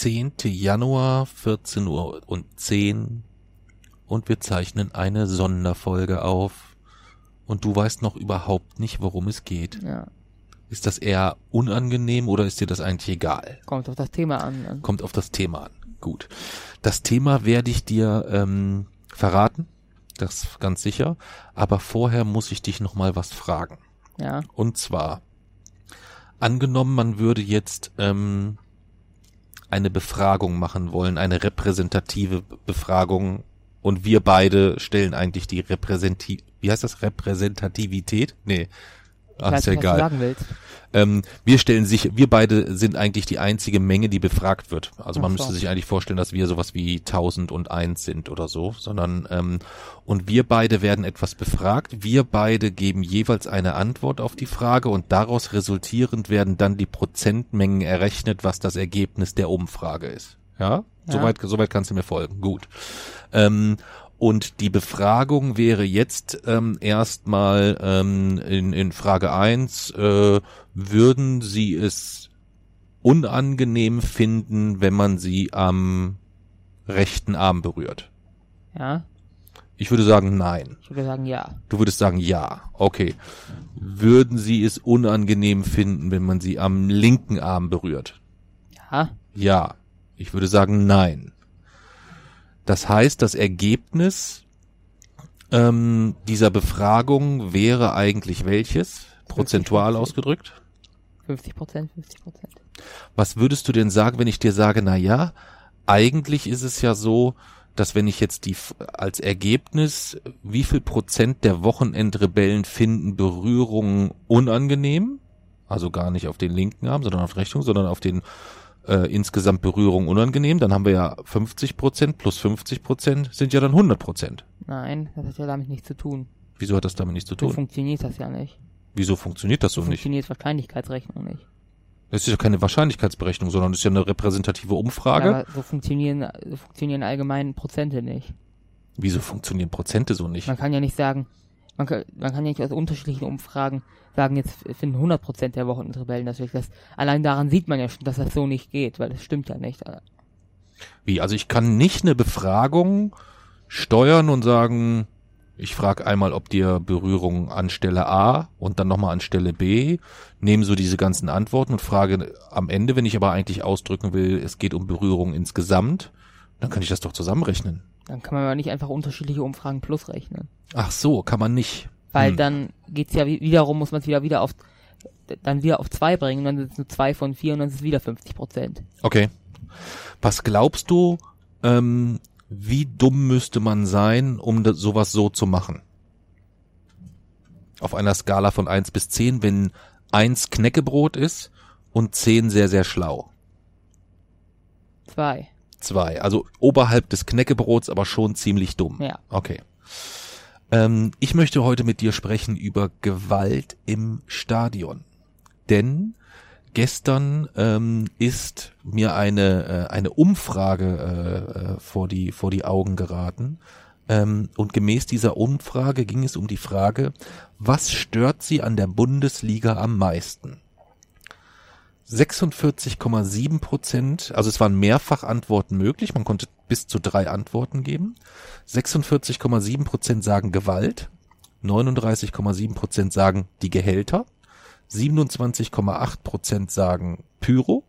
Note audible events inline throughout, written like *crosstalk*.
Zehnte Januar, 14 Uhr und 10 und wir zeichnen eine Sonderfolge auf und du weißt noch überhaupt nicht, worum es geht. Ja, Ist das eher unangenehm oder ist dir das eigentlich egal? kommt auf das Thema an. ne? Kommt auf das Thema an. Gut. Das Thema werde ich dir ähm, verraten, das ganz sicher, aber vorher muss ich dich noch mal was fragen. Ja, Und zwar, angenommen, man würde jetzt ähm, eine Befragung machen wollen, eine repräsentative Befragung und wir beide stellen eigentlich die Repräsenti wie heißt das Repräsentativität? Nee. Ich Ach, weiß ist ja nicht, was du egal. sagen willst. Ähm, wir stellen sich, wir beide sind eigentlich die einzige Menge, die befragt wird. Also man so. müsste sich eigentlich vorstellen, dass wir sowas wie 1001 sind oder so, sondern ähm, und wir beide werden etwas befragt. Wir beide geben jeweils eine Antwort auf die Frage und daraus resultierend werden dann die Prozentmengen errechnet, was das Ergebnis der Umfrage ist. Ja, Ja. soweit, soweit kannst du mir folgen. Gut. Ähm, und die Befragung wäre jetzt ähm, erstmal ähm, in, in Frage eins äh, würden Sie es unangenehm finden, wenn man Sie am rechten Arm berührt? Ja, Ich würde sagen nein. ich würde sagen ja. Du würdest sagen ja. Okay. Würden Sie es unangenehm finden, wenn man Sie am linken Arm berührt? Ja, Ja. Ich würde sagen nein. Das heißt, das Ergebnis ähm, dieser Befragung wäre eigentlich welches? Prozentual 50. ausgedrückt? 50 Prozent, 50 Prozent. Was würdest du denn sagen, wenn ich dir sage, na ja, eigentlich ist es ja so, dass wenn ich jetzt die als Ergebnis, wie viel Prozent der Wochenendrebellen finden Berührungen unangenehm? Also gar nicht auf den linken Arm, sondern auf Rechnung, sondern auf den äh, insgesamt Berührungen unangenehm. Dann haben wir ja 50 Prozent plus 50 Prozent sind ja dann 100 Prozent. Nein, das hat ja damit nichts zu tun. Wieso hat das damit nichts zu So tun? funktioniert das ja nicht. Wieso funktioniert das so So nicht? funktioniert Wahrscheinlichkeitsrechnung nicht. Das ist ja keine Wahrscheinlichkeitsberechnung, sondern das ist ja eine repräsentative Umfrage. Ja, aber so funktionieren, so funktionieren allgemein Prozente nicht. Wieso funktionieren Prozente so nicht? Man kann ja nicht sagen, man kann, man kann ja nicht aus unterschiedlichen Umfragen sagen, jetzt finden 100 Prozent der Wochenendrebellen das wirklich. Das, allein daran sieht man ja schon, dass das so nicht geht, weil das stimmt ja nicht. Wie? Also ich kann nicht eine Befragung steuern und sagen, ich frage einmal, ob dir Berührung an Stelle A und dann nochmal an Stelle B, nehme so diese ganzen Antworten und frage am Ende, wenn ich aber eigentlich ausdrücken will, es geht um Berührung insgesamt, dann kann ich das doch zusammenrechnen. Dann kann man aber nicht einfach unterschiedliche Umfragen plus rechnen. Ach so, kann man nicht. Weil Hm. dann geht's ja wi- wiederum, muss man es wieder wieder auf dann wieder auf zwei bringen, und dann sind es nur zwei von vier und dann ist es wieder 50 Prozent. Okay. Was glaubst du, ähm, wie dumm müsste man sein, um da, sowas so zu machen? Auf einer Skala von eins bis zehn, wenn eins Knäckebrot ist und zehn sehr, sehr schlau. Zwei. Zwei. Also oberhalb des Knäckebrots, aber schon ziemlich dumm. Ja. Okay. Ähm, ich möchte heute mit dir sprechen über Gewalt im Stadion. Denn gestern ähm, ist mir eine, äh, eine Umfrage äh, äh, vor, die, vor die Augen geraten. Ähm, und gemäß dieser Umfrage ging es um die Frage, was stört sie an der Bundesliga am meisten? 46,7 Prozent, also es waren mehrfach Antworten möglich, man konnte bis zu drei Antworten geben. 46,7 Prozent sagen Gewalt, 39,7 Prozent sagen die Gehälter, 27,8 Prozent sagen Pyro,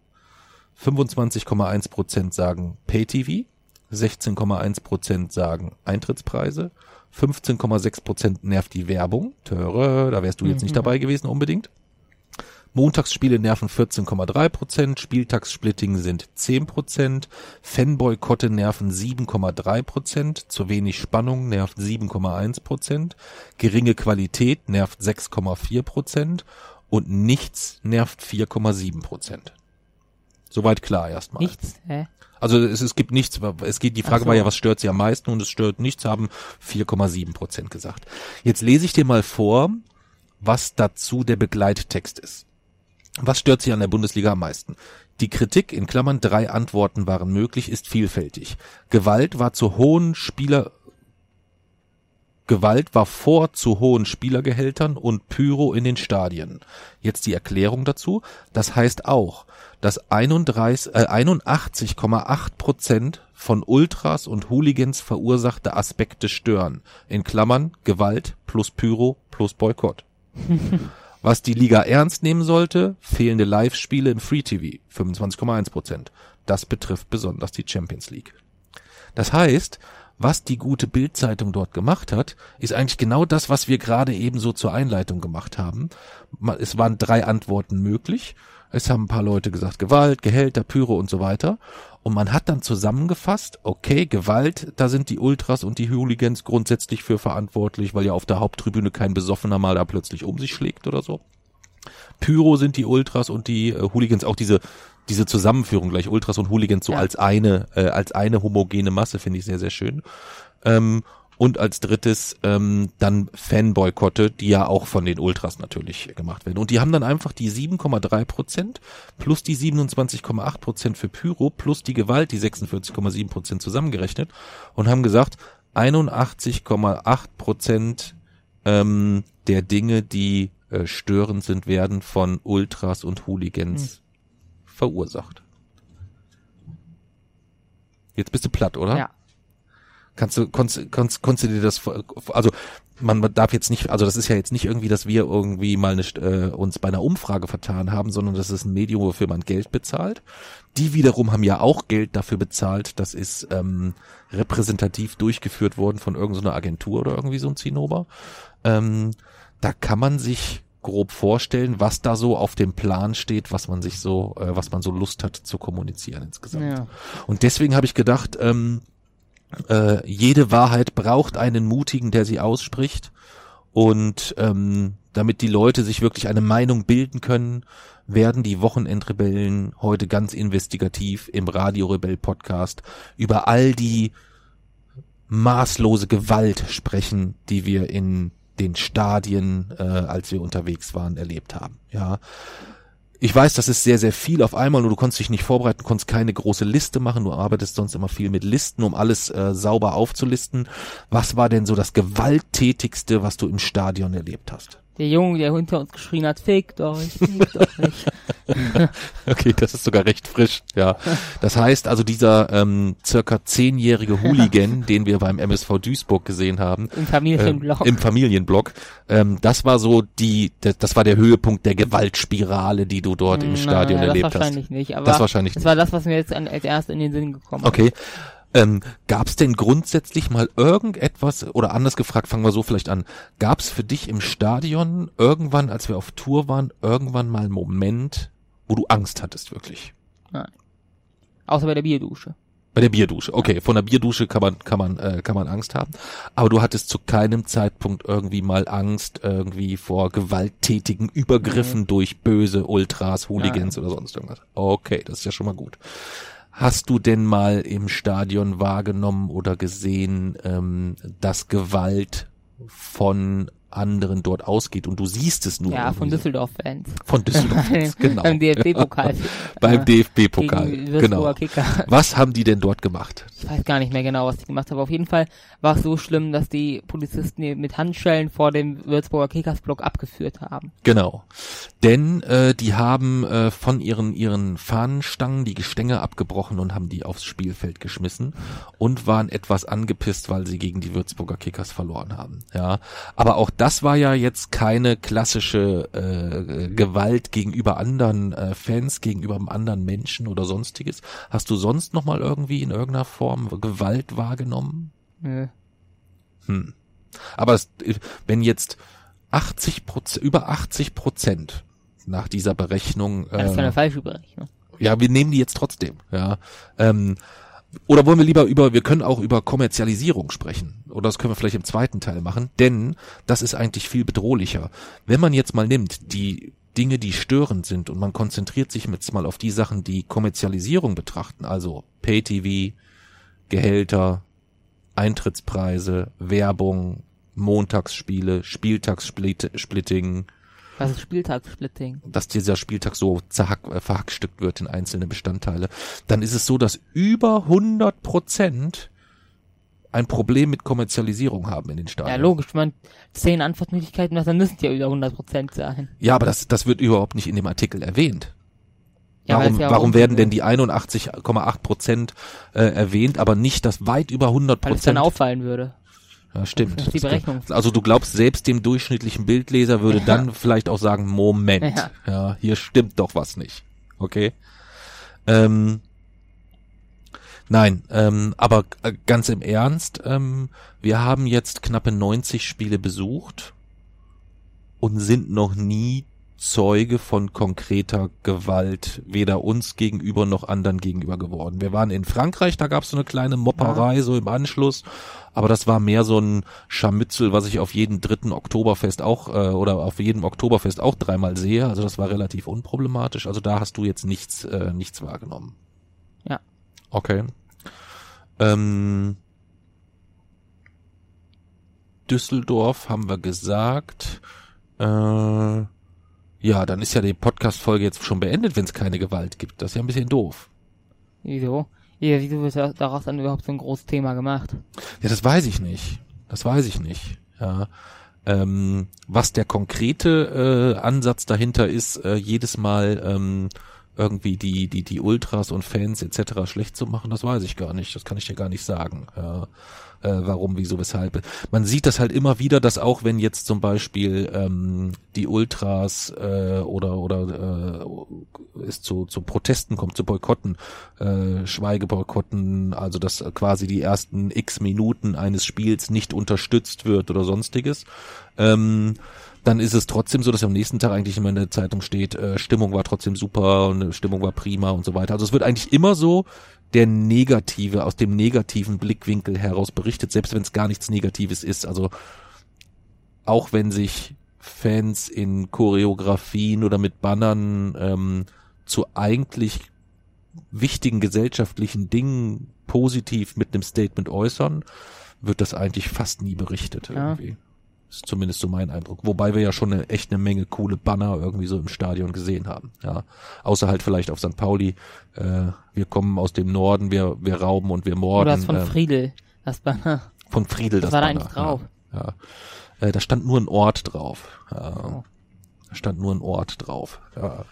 25,1 Prozent sagen Pay-TV, 16,1 Prozent sagen Eintrittspreise, 15,6 Prozent nervt die Werbung. Töre, da wärst du jetzt nicht Mhm. dabei gewesen unbedingt. Montagsspiele nerven 14,3 Prozent, Spieltagssplitting sind 10 Prozent, Fanboykotte nerven 7,3 Prozent, zu wenig Spannung nervt 7,1 Prozent, geringe Qualität nervt 6,4 Prozent und nichts nervt 4,7 Prozent. Soweit klar erstmal. Nichts? Hä? Also es, es gibt nichts, es geht, die Frage so. war ja, was stört sie am meisten und es stört nichts, haben 4,7 Prozent gesagt. Jetzt lese ich dir mal vor, was dazu der Begleittext ist. Was stört sie an der Bundesliga am meisten? Die Kritik, in Klammern drei Antworten waren möglich, ist vielfältig. Gewalt war zu hohen Spieler, Gewalt war vor zu hohen Spielergehältern und Pyro in den Stadien. Jetzt die Erklärung dazu. Das heißt auch, dass 31, äh, 81,8 Prozent von Ultras und Hooligans verursachte Aspekte stören. In Klammern Gewalt plus Pyro plus Boykott. *laughs* Was die Liga ernst nehmen sollte, fehlende Live-Spiele im Free TV, 25,1 Prozent. Das betrifft besonders die Champions League. Das heißt, was die gute Bildzeitung dort gemacht hat, ist eigentlich genau das, was wir gerade eben so zur Einleitung gemacht haben. Es waren drei Antworten möglich. Es haben ein paar Leute gesagt, Gewalt, Gehälter, Pyro und so weiter. Und man hat dann zusammengefasst, okay, Gewalt, da sind die Ultras und die Hooligans grundsätzlich für verantwortlich, weil ja auf der Haupttribüne kein Besoffener mal da plötzlich um sich schlägt oder so. Pyro sind die Ultras und die äh, Hooligans, auch diese diese Zusammenführung gleich Ultras und Hooligans so Ja. als eine äh, als eine homogene Masse finde ich sehr sehr schön. Ähm, und als drittes ähm, dann Fanboykotte, die ja auch von den Ultras natürlich gemacht werden. Und die haben dann einfach die 7,3 Prozent plus die 27,8 Prozent für Pyro plus die Gewalt, die 46,7 Prozent zusammengerechnet und haben gesagt, 81,8 Prozent ähm, der Dinge, die äh, störend sind, werden von Ultras und Hooligans verursacht. Jetzt bist du platt, oder? Ja. Kannst du, konntest, konntest, konntest du dir das, also man darf jetzt nicht, also das ist ja jetzt nicht irgendwie, dass wir irgendwie mal nicht, äh, uns bei einer Umfrage vertan haben, sondern das ist ein Medium, wofür man Geld bezahlt. Die wiederum haben ja auch Geld dafür bezahlt, das ist ähm, repräsentativ durchgeführt worden von irgendeiner Agentur oder irgendwie so ein Zinnober. Ähm, da kann man sich grob vorstellen, was da so auf dem Plan steht, was man sich so, äh, was man so Lust hat zu kommunizieren insgesamt. Ja. Und deswegen habe ich gedacht, ähm, äh, jede Wahrheit braucht einen Mutigen, der sie ausspricht. Und ähm, damit die Leute sich wirklich eine Meinung bilden können, werden die Wochenendrebellen heute ganz investigativ im Radio Rebell Podcast über all die maßlose Gewalt sprechen, die wir in den Stadien, äh, als wir unterwegs waren, erlebt haben. Ja, ich weiß, das ist sehr, sehr viel auf einmal, nur du konntest dich nicht vorbereiten, konntest keine große Liste machen, du arbeitest sonst immer viel mit Listen, um alles äh, sauber aufzulisten. Was war denn so das gewalttätigste, was du im Stadion erlebt hast? Der Junge, der hinter uns geschrien hat, fickt euch, fickt euch. *laughs* Okay, das ist sogar recht frisch, ja. Das heißt also dieser ähm, circa zehnjährige Hooligan, *laughs* den wir beim MSV Duisburg gesehen haben, Im Familienblock. ähm, im Familienblock, ähm, das war so die, das, das war der Höhepunkt der Gewaltspirale, die du dort im Stadion Nein, erlebt das hast. wahrscheinlich nicht, aber Das wahrscheinlich das war das, was mir jetzt an, als erst in den Sinn gekommen Okay. Ähm, Gab es denn grundsätzlich mal irgendetwas, oder anders gefragt, fangen wir so vielleicht an, gab es für dich im Stadion irgendwann, als wir auf Tour waren, irgendwann mal einen Moment, wo du Angst hattest wirklich? ist. Außer bei der Bierdusche. Bei der Bierdusche. Okay, von der Bierdusche kann man kann man äh, kann man Angst haben, aber du hattest zu keinem Zeitpunkt irgendwie mal Angst irgendwie vor gewalttätigen Übergriffen durch böse Ultras, Hooligans oder sonst irgendwas. Okay, das ist ja schon mal gut. Hast du denn mal im Stadion wahrgenommen oder gesehen, ähm, dass Gewalt von anderen dort ausgeht und du siehst es nur Ja, von irgendwie? Düsseldorf-Fans. von Düsseldorf *laughs* genau Beim DFB-Pokal. *laughs* beim DFB-Pokal genau Kicker. was haben die denn dort gemacht Ich weiß gar nicht mehr genau, was die gemacht haben. Auf jeden Fall war es so schlimm, dass die Polizisten mit Handschellen vor dem Würzburger Kickersblock abgeführt haben. Genau. Denn äh, die haben äh, von ihren ihren Fahnenstangen die Gestänge abgebrochen und haben die aufs Spielfeld geschmissen und waren etwas angepisst, weil sie gegen die Würzburger Kickers verloren haben. Ja, aber auch das war ja jetzt keine klassische äh, Gewalt gegenüber anderen äh, Fans, gegenüber anderen Menschen oder sonstiges. Hast du sonst noch mal irgendwie in irgendeiner Form Gewalt wahrgenommen? Nö. Hm. Aber es, wenn jetzt 80 Prozent, über 80 Prozent nach dieser Berechnung. Das ist äh, eine falsche Berechnung. ja, wir nehmen die jetzt trotzdem. Ja. Ähm, oder wollen wir lieber über, wir können auch über Kommerzialisierung sprechen. Oder das können wir vielleicht im zweiten Teil machen, denn das ist eigentlich viel bedrohlicher. Wenn man jetzt mal nimmt, die Dinge, die störend sind und man konzentriert sich jetzt mal auf die Sachen, die Kommerzialisierung betrachten, also Pay-TV, Gehälter, Eintrittspreise, Werbung, Montagsspiele, Spieltagssplitting, Was ist Spieltagssplitting? dass dieser Spieltag so zerhack, äh, verhackstückt wird in einzelne Bestandteile, dann ist es so, dass über 100 Prozent ein Problem mit Kommerzialisierung haben in den Stadien. Ja, logisch, wenn man zehn Antwortmöglichkeiten hat, dann müssen es ja über 100% sein. Ja, aber das, das wird überhaupt nicht in dem Artikel erwähnt. Ja, warum ja warum um- werden denn die 81,8 Prozent äh, erwähnt, aber nicht das weit über 100 Weil es dann Prozent? auffallen würde. Ja, stimmt. Die Berechnung. Also du glaubst, selbst dem durchschnittlichen Bildleser würde Ja. dann vielleicht auch sagen, Moment, Ja. ja, hier stimmt doch was nicht. Okay? Ähm, nein, ähm, aber äh, ganz im Ernst, ähm, wir haben jetzt knappe 90 Spiele besucht und sind noch nie Zeuge von konkreter Gewalt, weder uns gegenüber noch anderen gegenüber geworden. Wir waren in Frankreich, da gab es so eine kleine Mopperei so im Anschluss, aber das war mehr so ein Scharmützel, was ich auf jeden dritten Oktoberfest auch äh, oder auf jedem Oktoberfest auch dreimal sehe. Also das war relativ unproblematisch. Also da hast du jetzt nichts äh, nichts wahrgenommen. Ja. Okay. Ähm, Düsseldorf haben wir gesagt. Äh, ja, dann ist ja die Podcast-Folge jetzt schon beendet, wenn es keine Gewalt gibt. Das ist ja ein bisschen doof. Wieso? Ja, wieso wird da- daraus dann überhaupt so ein großes Thema gemacht? Ja, das weiß ich nicht. Das weiß ich nicht. Ja. Ähm, was der konkrete äh, Ansatz dahinter ist, äh, jedes Mal ähm, irgendwie die die die Ultras und Fans etc. schlecht zu machen, das weiß ich gar nicht. Das kann ich dir gar nicht sagen. Ja. Äh, warum, wieso, weshalb. Man sieht das halt immer wieder, dass auch wenn jetzt zum Beispiel ähm, die Ultras äh, oder oder äh, es zu, zu Protesten kommt, zu Boykotten, äh, Schweigeboykotten, also dass quasi die ersten x Minuten eines Spiels nicht unterstützt wird oder sonstiges, ähm, dann ist es trotzdem so, dass am nächsten Tag eigentlich immer in der Zeitung steht, äh, Stimmung war trotzdem super und Stimmung war prima und so weiter. Also es wird eigentlich immer so der negative, aus dem negativen Blickwinkel heraus berichtet, selbst wenn es gar nichts Negatives ist. Also auch wenn sich Fans in Choreografien oder mit Bannern ähm, zu eigentlich wichtigen gesellschaftlichen Dingen positiv mit einem Statement äußern, wird das eigentlich fast nie berichtet Ja. irgendwie. Ist zumindest so mein Eindruck. Wobei wir ja schon eine, echt eine Menge coole Banner irgendwie so im Stadion gesehen haben. Ja, außer halt vielleicht auf St. Pauli. Äh, wir kommen aus dem Norden, wir wir rauben und wir morden. Oder das von äh, Friedel, das Banner. von Friedel Was das war da Banner. eigentlich drauf? Ja, ja. Äh, da stand nur ein Ort drauf. Ja. Oh. Da stand nur ein Ort drauf. Ja.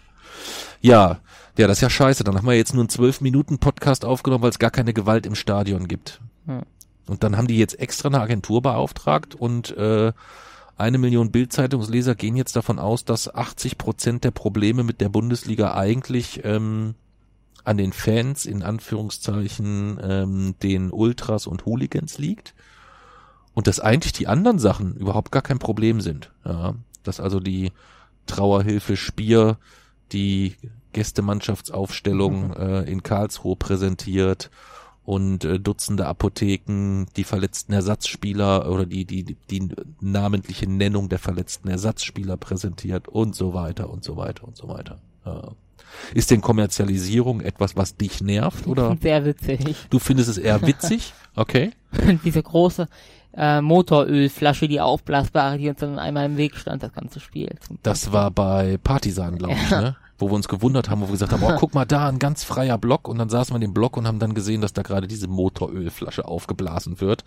Ja, ja, das ist ja scheiße. Dann haben wir jetzt nur einen zwölf Minuten Podcast aufgenommen, weil es gar keine Gewalt im Stadion gibt. Hm. Und dann haben die jetzt extra eine Agentur beauftragt und äh, eine Million Bildzeitungsleser gehen jetzt davon aus, dass 80 Prozent der Probleme mit der Bundesliga eigentlich ähm, an den Fans, in Anführungszeichen, ähm, den Ultras und Hooligans liegt. Und dass eigentlich die anderen Sachen überhaupt gar kein Problem sind. Ja, dass also die Trauerhilfe Spier die Gästemannschaftsaufstellung äh, in Karlsruhe präsentiert und äh, Dutzende Apotheken die verletzten Ersatzspieler oder die, die, die, die namentliche Nennung der verletzten Ersatzspieler präsentiert und so weiter und so weiter und so weiter. Ja. Ist denn Kommerzialisierung etwas, was dich nervt oder *laughs* Sehr witzig. du findest es eher witzig? Okay. *laughs* Diese große äh, Motorölflasche, die aufblasbare, die uns dann einmal im Weg stand, das ganze Spiel. Das war bei Partisan, glaube ich, ne? Wo wir uns gewundert haben, wo wir gesagt haben, oh, guck mal da, ein ganz freier Block. Und dann saßen wir in dem Block und haben dann gesehen, dass da gerade diese Motorölflasche aufgeblasen wird.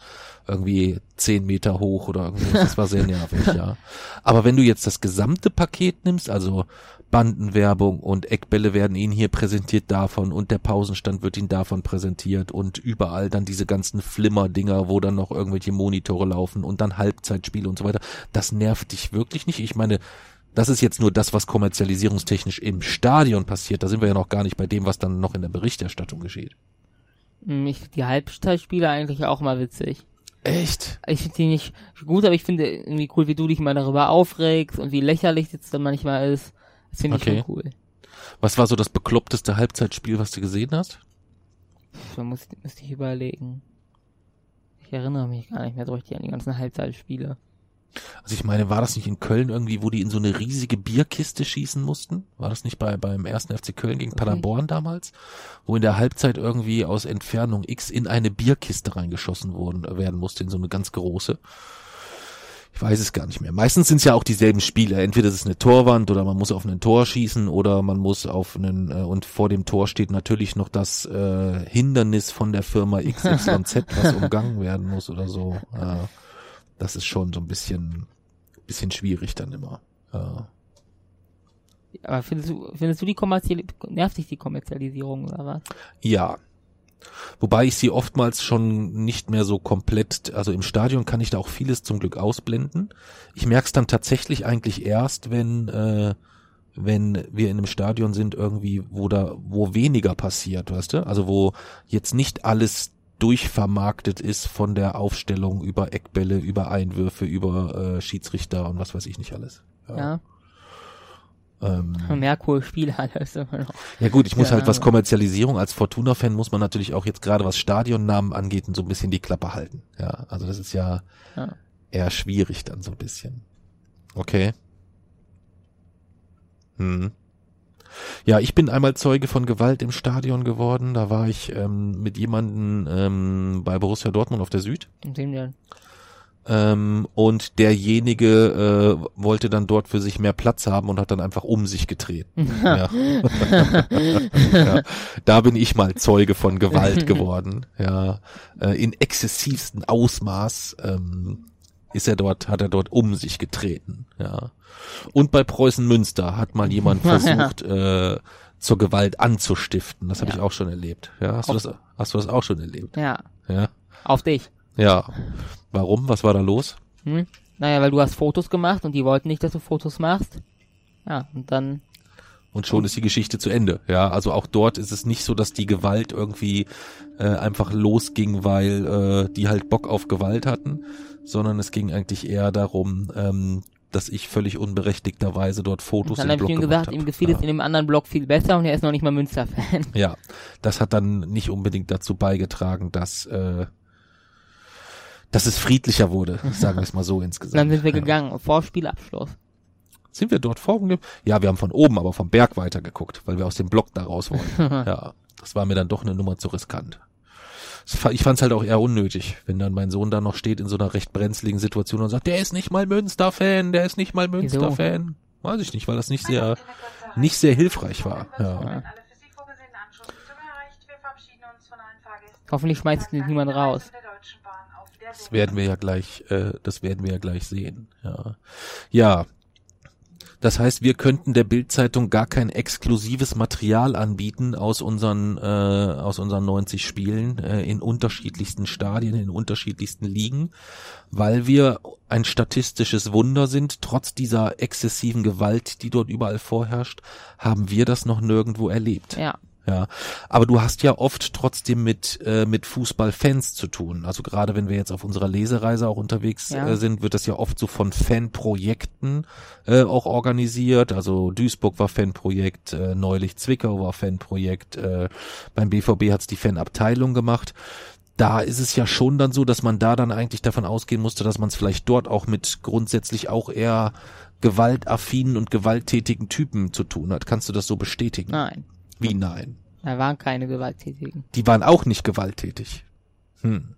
Irgendwie zehn Meter hoch oder irgendwie. Das war sehr nervig, ja. Aber wenn du jetzt das gesamte Paket nimmst, also Bandenwerbung und Eckbälle werden ihnen hier präsentiert davon und der Pausenstand wird ihnen davon präsentiert und überall dann diese ganzen Flimmer-Dinger, wo dann noch irgendwelche Monitore laufen und dann Halbzeitspiele und so weiter. Das nervt dich wirklich nicht. Ich meine, das ist jetzt nur das, was kommerzialisierungstechnisch im Stadion passiert. Da sind wir ja noch gar nicht bei dem, was dann noch in der Berichterstattung geschieht. Mm, Ich, die Halbzeitspiele eigentlich auch mal witzig. Echt? Ich finde die nicht gut, aber ich finde irgendwie cool, wie du dich mal darüber aufregst und wie lächerlich es dann manchmal ist. Das finde ich Okay. schon cool. Was war so das bekloppteste Halbzeitspiel, was du gesehen hast? Da muss, müsste ich überlegen. Ich erinnere mich gar nicht mehr so richtig an die ganzen Halbzeitspiele. Also ich meine, war das nicht in Köln irgendwie, wo die in so eine riesige Bierkiste schießen mussten? War das nicht bei beim ersten FC Köln gegen Paderborn damals? Wo in der Halbzeit irgendwie aus Entfernung X in eine Bierkiste reingeschossen worden, äh, werden musste, in so eine ganz große. Ich weiß es gar nicht mehr. Meistens sind es ja auch dieselben Spiele. Entweder es ist eine Torwand oder man muss auf einen Tor schießen oder man muss auf einen äh, und vor dem Tor steht natürlich noch das äh, Hindernis von der Firma XYZ, was *laughs* umgangen werden muss oder so. Äh, das ist schon so ein bisschen bisschen schwierig dann immer. Äh, Aber findest du, findest du die kommerzielle, nervt dich die Kommerzialisierung oder was? ja. Wobei ich sie oftmals schon nicht mehr so komplett, also im Stadion kann ich da auch vieles zum Glück ausblenden. Ich merke es dann tatsächlich eigentlich erst, wenn äh, wenn wir in einem Stadion sind irgendwie, wo da, wo weniger passiert, weißt du? Also wo jetzt nicht alles durchvermarktet ist von der Aufstellung über Eckbälle, über Einwürfe, über äh, Schiedsrichter und was weiß ich nicht alles. Ja. Ähm, *laughs* Mehr coole Spielhalle ist immer noch. ja gut, ich muss Ja, halt was Kommerzialisierung als Fortuna-Fan muss man natürlich auch jetzt gerade was Stadionnamen angeht und so ein bisschen die Klappe halten. Ja, also das ist ja, Ja. eher schwierig dann so ein bisschen. Okay. Hm. Ja, ich bin einmal Zeuge von Gewalt im Stadion geworden. Da war ich ähm, mit jemandem ähm, bei Borussia Dortmund auf der Süd. Und sehen wir. Ähm, und derjenige äh, wollte dann dort für sich mehr Platz haben und hat dann einfach um sich getreten. *laughs* ja. *laughs* ja. Da bin ich mal Zeuge von Gewalt geworden. Ja, äh, in exzessivsten Ausmaß ähm, ist er dort, hat er dort um sich getreten. Ja. Und bei Preußen Münster hat mal jemand *laughs* versucht, äh, zur Gewalt anzustiften. Das habe Ja. ich auch schon erlebt. Ja, hast du das, hast du das auch schon erlebt? Ja. Ja. Auf dich. Ja. Warum? Was war da los? Hm? Naja, weil du hast Fotos gemacht und die wollten nicht, dass du Fotos machst. Ja, und dann, Und schon ist die Geschichte zu Ende. Ja, also auch dort ist es nicht so, dass die Gewalt irgendwie äh, einfach losging, weil äh, die halt Bock auf Gewalt hatten, sondern es ging eigentlich eher darum, ähm, dass ich völlig unberechtigterweise dort Fotos dann im habe ich Blog ihm gemacht gesagt, hab. ihm gefiel ja. es in dem anderen Blog viel besser und er ist noch nicht mal Münster-Fan. Ja, das hat dann nicht unbedingt dazu beigetragen, dass äh, dass es friedlicher wurde, sagen wir es mal so insgesamt. *laughs* dann sind wir ja. gegangen, vor Spielabschluss. Sind wir dort vorgegangen? Ja, wir haben von oben, aber vom Berg weiter geguckt, weil wir aus dem Block da raus wollten. *laughs* ja, das war mir dann doch eine Nummer zu riskant. Ich fand es halt auch eher unnötig, wenn dann mein Sohn da noch steht in so einer recht brenzligen Situation und sagt, der ist nicht mal Münster-Fan, der ist nicht mal? Münster-Fan. Weiß ich nicht, weil das nicht sehr, nicht sehr hilfreich war. Ja. Hoffentlich schmeißt niemand raus. Das werden wir ja gleich, äh, das werden wir ja gleich sehen. Ja. Ja. Das heißt, wir könnten der Bildzeitung gar kein exklusives Material anbieten aus unseren äh, aus unseren 90 Spielen äh, in unterschiedlichsten Stadien, in unterschiedlichsten Ligen, weil wir ein statistisches Wunder sind. Trotz dieser exzessiven Gewalt, die dort überall vorherrscht, haben wir das noch nirgendwo erlebt. Ja. Ja, aber du hast ja oft trotzdem mit äh, mit Fußballfans zu tun. Also gerade wenn wir jetzt auf unserer Lesereise auch unterwegs Ja. äh, sind, wird das ja oft so von Fanprojekten äh, auch organisiert. Also Duisburg war Fanprojekt, äh, neulich Zwickau war Fanprojekt, äh, beim BVB hat's die Fanabteilung gemacht. Da ist es ja schon dann so, dass man da dann eigentlich davon ausgehen musste, dass man es vielleicht dort auch mit grundsätzlich auch eher gewaltaffinen und gewalttätigen Typen zu tun hat. Kannst du das so bestätigen? Nein. Wie nein? Da waren keine Gewalttätigen. Die waren auch nicht gewalttätig. Hm.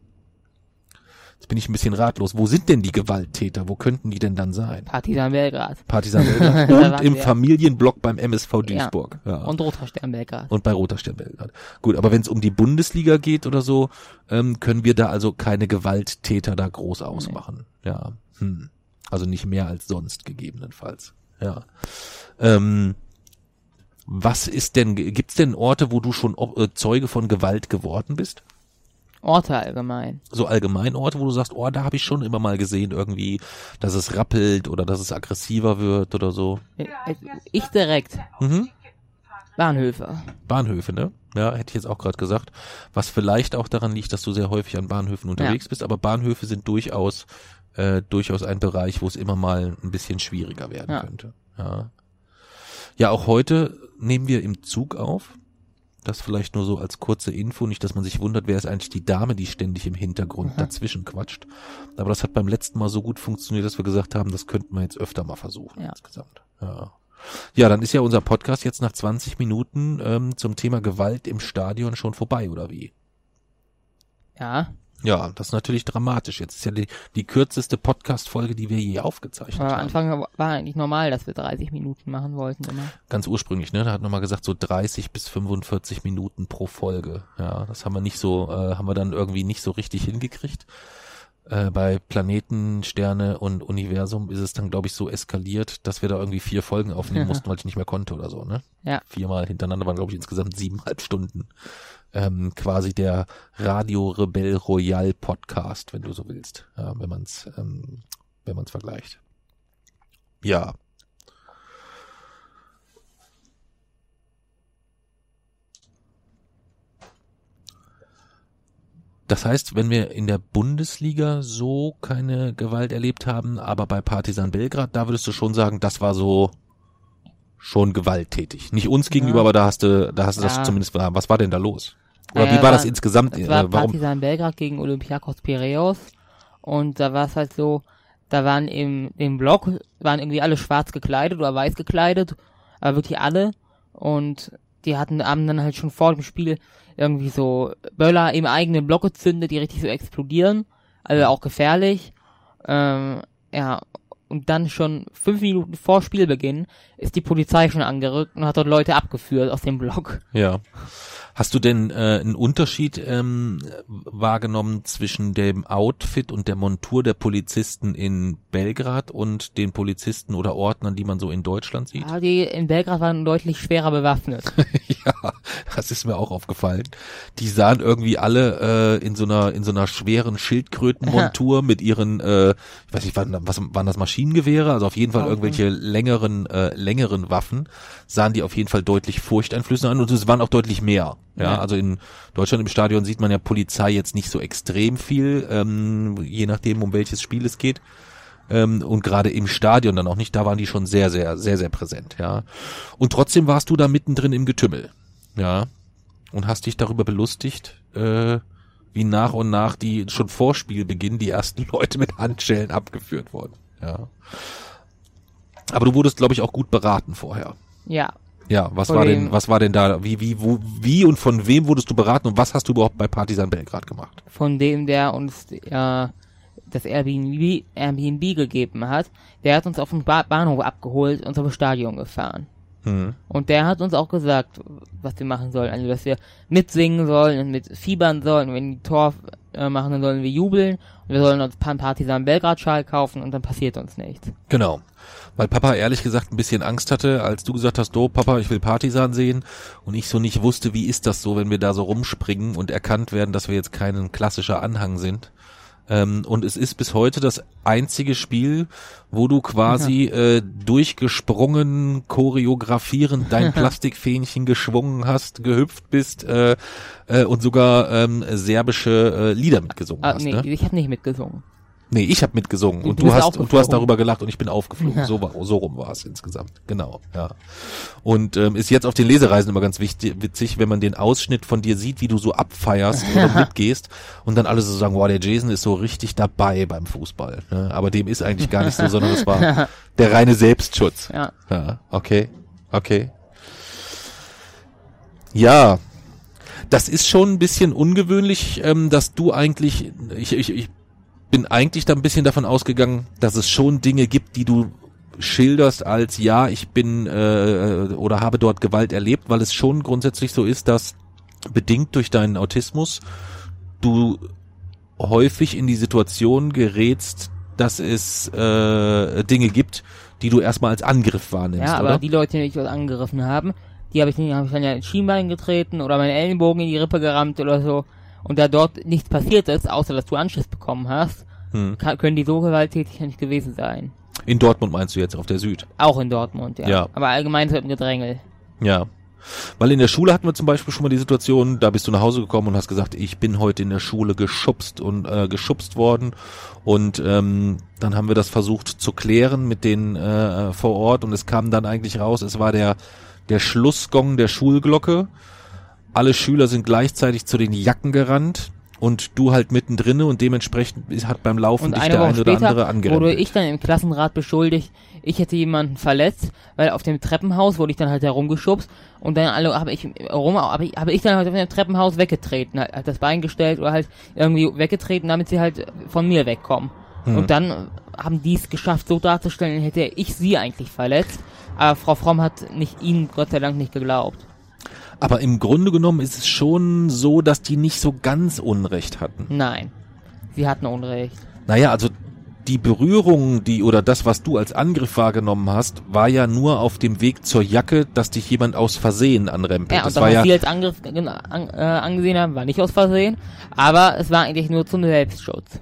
Jetzt bin ich ein bisschen ratlos. Wo sind denn die Gewalttäter? Wo könnten die denn dann sein? Partisan Belgrad. Partisan *laughs* Belgrad und im. Familienblock beim MSV Duisburg. Ja. Und Roter Stern Belgrad. Und bei Roter Stern Belgrad. Gut, aber wenn es um die Bundesliga geht oder so, ähm, können wir da also keine Gewalttäter da groß ausmachen. Ja. Hm. Also nicht mehr als sonst gegebenenfalls. Ja. Ähm, was ist denn, gibt's denn Orte, wo du schon äh, Zeuge von Gewalt geworden bist? Orte allgemein. so allgemein Orte, wo du sagst, oh, da habe ich schon immer mal gesehen, irgendwie, dass es rappelt oder dass es aggressiver wird oder so. Äh, Ich direkt. Mhm. Bahnhöfe. Bahnhöfe, ne? Ja, hätte ich jetzt auch gerade gesagt. Was vielleicht auch daran liegt, dass du sehr häufig an Bahnhöfen unterwegs bist, aber Bahnhöfe sind durchaus äh, durchaus ein Bereich, wo es immer mal ein bisschen schwieriger werden Ja. könnte. Ja. Ja, auch heute nehmen wir im Zug auf. Das vielleicht nur so als kurze Info, nicht, dass man sich wundert, wer ist eigentlich die Dame, die ständig im Hintergrund Aha. dazwischen quatscht. Aber das hat beim letzten Mal so gut funktioniert, dass wir gesagt haben, das könnten wir jetzt öfter mal versuchen Ja. insgesamt. Ja. ja, dann ist ja unser Podcast jetzt nach 20 Minuten ähm, zum Thema Gewalt im Stadion schon vorbei, oder wie? Ja, Ja, das ist natürlich dramatisch. Jetzt ist ja die, die kürzeste Podcast-Folge, die wir je aufgezeichnet aber haben. Anfang war eigentlich normal, dass wir 30 Minuten machen wollten immer. Ganz ursprünglich, ne? Da hat man mal gesagt, so 30 bis 45 Minuten pro Folge. Ja, das haben wir nicht so, äh, haben wir dann irgendwie nicht so richtig hingekriegt. Äh, bei Planeten, Sterne und Universum ist es dann, glaube ich, so eskaliert, dass wir da irgendwie vier Folgen aufnehmen *laughs* mussten, weil ich nicht mehr konnte oder so, ne? Ja. Viermal hintereinander waren, glaube ich, insgesamt siebeneinhalb Stunden. Ähm, quasi der Radio Rebell Royal Podcast, wenn du so willst, ja, wenn man es ähm, wenn man's vergleicht. Ja, Das heißt, wenn wir in der Bundesliga so keine Gewalt erlebt haben, aber bei Partisan Belgrad, da würdest du schon sagen, das war so schon gewalttätig. Nicht uns gegenüber, Ja. aber da hast du, da hast du das Ja. zumindest, was war denn da los? Oder Naja, wie war das war- insgesamt? Es war Äh, warum? Partizan Belgrad gegen Olympiakos Piraeus und da war es halt so, da waren im, im Block, waren irgendwie alle schwarz gekleidet oder weiß gekleidet, aber wirklich alle und die hatten, haben dann halt schon vor dem Spiel irgendwie so Böller im eigenen Block gezündet, die richtig so explodieren, also auch gefährlich, ähm, ja, und dann schon fünf Minuten vor Spielbeginn ist die Polizei schon angerückt und hat dort Leute abgeführt aus dem Block. Ja. Hast du denn äh, einen Unterschied ähm, wahrgenommen zwischen dem Outfit und der Montur der Polizisten in Belgrad und den Polizisten oder Ordnern, die man so in Deutschland sieht? Ja, die in Belgrad waren deutlich schwerer bewaffnet. *laughs* Ja, das ist mir auch aufgefallen. Die sahen irgendwie alle äh, in so einer in so einer schweren Schildkrötenmontur *laughs* mit ihren, äh, ich weiß nicht, waren, was waren das Maschinengewehre? Also auf jeden Fall irgendwelche längeren äh, längeren Waffen sahen die auf jeden Fall deutlich furchteinflößend an und es waren auch deutlich mehr. Ja, Ja. also in Deutschland im Stadion sieht man ja Polizei jetzt nicht so extrem viel, ähm, je nachdem um welches Spiel es geht. Ähm, und gerade im Stadion dann auch nicht, da waren die schon sehr, sehr, sehr, sehr präsent, ja. Und trotzdem warst du da mittendrin im Getümmel, ja. Und hast dich darüber belustigt, äh, wie nach und nach die schon vor Spielbeginn die ersten *laughs* Leute mit Handschellen abgeführt wurden, ja. Aber du wurdest, glaube ich, auch gut beraten vorher. Ja. Ja, was war denn, was war denn da, wie, wie, wo, wie und von wem wurdest du beraten und was hast du überhaupt bei Partisan Belgrad gemacht? Von dem, der uns äh, das Airbnb, Airbnb gegeben hat, der hat uns auf dem ba Bahnhof abgeholt und zum Stadion gefahren. Hm. Und der hat uns auch gesagt, was wir machen sollen. Also, dass wir mitsingen sollen und mit fiebern sollen. Wenn die Tor äh, machen, dann sollen wir jubeln. Und wir sollen uns Partisan Belgrad-Schal kaufen und dann passiert uns nichts. Genau. Weil Papa ehrlich gesagt ein bisschen Angst hatte, als du gesagt hast, do Papa, ich will Partisan sehen und ich so nicht wusste, wie ist das so, wenn wir da so rumspringen und erkannt werden, dass wir jetzt kein klassischer Anhang sind. Ähm, und es ist bis heute das einzige Spiel, wo du quasi äh, durchgesprungen, choreografierend dein *laughs* Plastikfähnchen geschwungen hast, gehüpft bist äh, äh, und sogar ähm, serbische äh, Lieder mitgesungen Ah, hast. nee, ne? ich habe nicht mitgesungen. Nee, ich habe mitgesungen und du hast und du hast darüber gelacht und ich bin aufgeflogen. Ja. So war so rum war es insgesamt. Genau, ja. Und ähm, ist jetzt auf den Lesereisen immer ganz wichtig, witzig, wenn man den Ausschnitt von dir sieht, wie du so abfeierst *laughs* oder mitgehst und dann alle so sagen, wow, der Jason ist so richtig dabei beim Fußball. Ne? Aber dem ist eigentlich gar nicht so, sondern es war *laughs* der reine Selbstschutz. Ja. Ja, okay, okay. Ja, das ist schon ein bisschen ungewöhnlich, ähm, dass du eigentlich, ich, ich, ich bin eigentlich da ein bisschen davon ausgegangen, dass es schon Dinge gibt, die du schilderst als ja, ich bin äh, oder habe dort Gewalt erlebt, weil es schon grundsätzlich so ist, dass bedingt durch deinen Autismus du häufig in die Situation gerätst, dass es äh, Dinge gibt, die du erstmal als Angriff wahrnimmst, Ja, aber oder? die Leute, die mich dort angegriffen haben, die habe ich, nicht- hab ich dann ja ins Schienbein getreten oder meinen Ellenbogen in die Rippe gerammt oder so. Und da dort nichts passiert ist, außer dass du Anschiss bekommen hast, Hm. kann, können die so gewalttätig ja nicht gewesen sein. In Dortmund meinst du jetzt auf der Süd? Auch in Dortmund, ja. Ja. Aber allgemein so im Gedrängel. Ja. Weil in der Schule hatten wir zum Beispiel schon mal die Situation, da bist du nach Hause gekommen und hast gesagt, ich bin heute in der Schule geschubst und äh, geschubst worden. Und ähm, dann haben wir das versucht zu klären mit denen äh, vor Ort und es kam dann eigentlich raus, es war der, der Schlussgong der Schulglocke. Alle Schüler sind gleichzeitig zu den Jacken gerannt und du halt mittendrin und dementsprechend hat beim Laufen Und dich der Woche eine oder später andere wurde angerempelt. ich dann im Klassenrat beschuldigt, ich hätte jemanden verletzt, weil auf dem Treppenhaus wurde ich dann halt herumgeschubst und dann alle habe ich rum, habe ich, habe ich dann halt auf dem Treppenhaus weggetreten, halt, halt das Bein gestellt oder halt irgendwie weggetreten, damit sie halt von mir wegkommen. Hm. Und dann haben die es geschafft, so darzustellen, hätte ich sie eigentlich verletzt. Aber Frau Fromm hat nicht ihnen Gott sei Dank nicht geglaubt. Aber im Grunde genommen ist es schon so, dass die nicht so ganz Unrecht hatten. Nein. Sie hatten Unrecht. Naja, also die Berührung, die oder das, was du als Angriff wahrgenommen hast, war ja nur auf dem Weg zur Jacke, dass dich jemand aus Versehen anrempelt. Ja, das und das, war was ja, sie als Angriff an, äh, angesehen haben, war nicht aus Versehen, aber es war eigentlich nur zum Selbstschutz.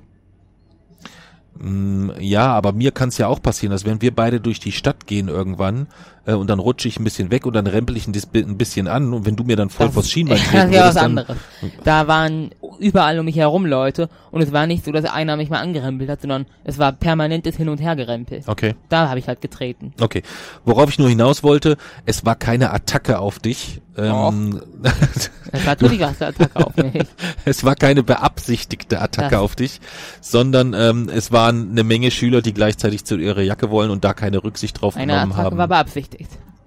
Mm, Ja, aber mir kann es ja auch passieren, dass wenn wir beide durch die Stadt gehen irgendwann äh, und dann rutsche ich ein bisschen weg und dann rempel ich ein, bisschen an und wenn du mir dann voll Das- vors *laughs* Schienbein das treten ist ja was anderes. Da waren überall um mich herum Leute und es war nicht so, dass einer mich mal angerempelt hat, sondern es war permanentes Hin- und Hergerempel. Okay, Da habe ich halt getreten. okay. Worauf ich nur hinaus wollte, es war keine Attacke auf dich. Ähm, Das *laughs* war natürlich der Attacke auf mich. *laughs* es war keine beabsichtigte Attacke Das- auf dich, sondern ähm, es waren eine Menge Schüler, die gleichzeitig zu ihrer Jacke wollen und da keine Rücksicht drauf Eine genommen Attacke haben. war beabsichtigt.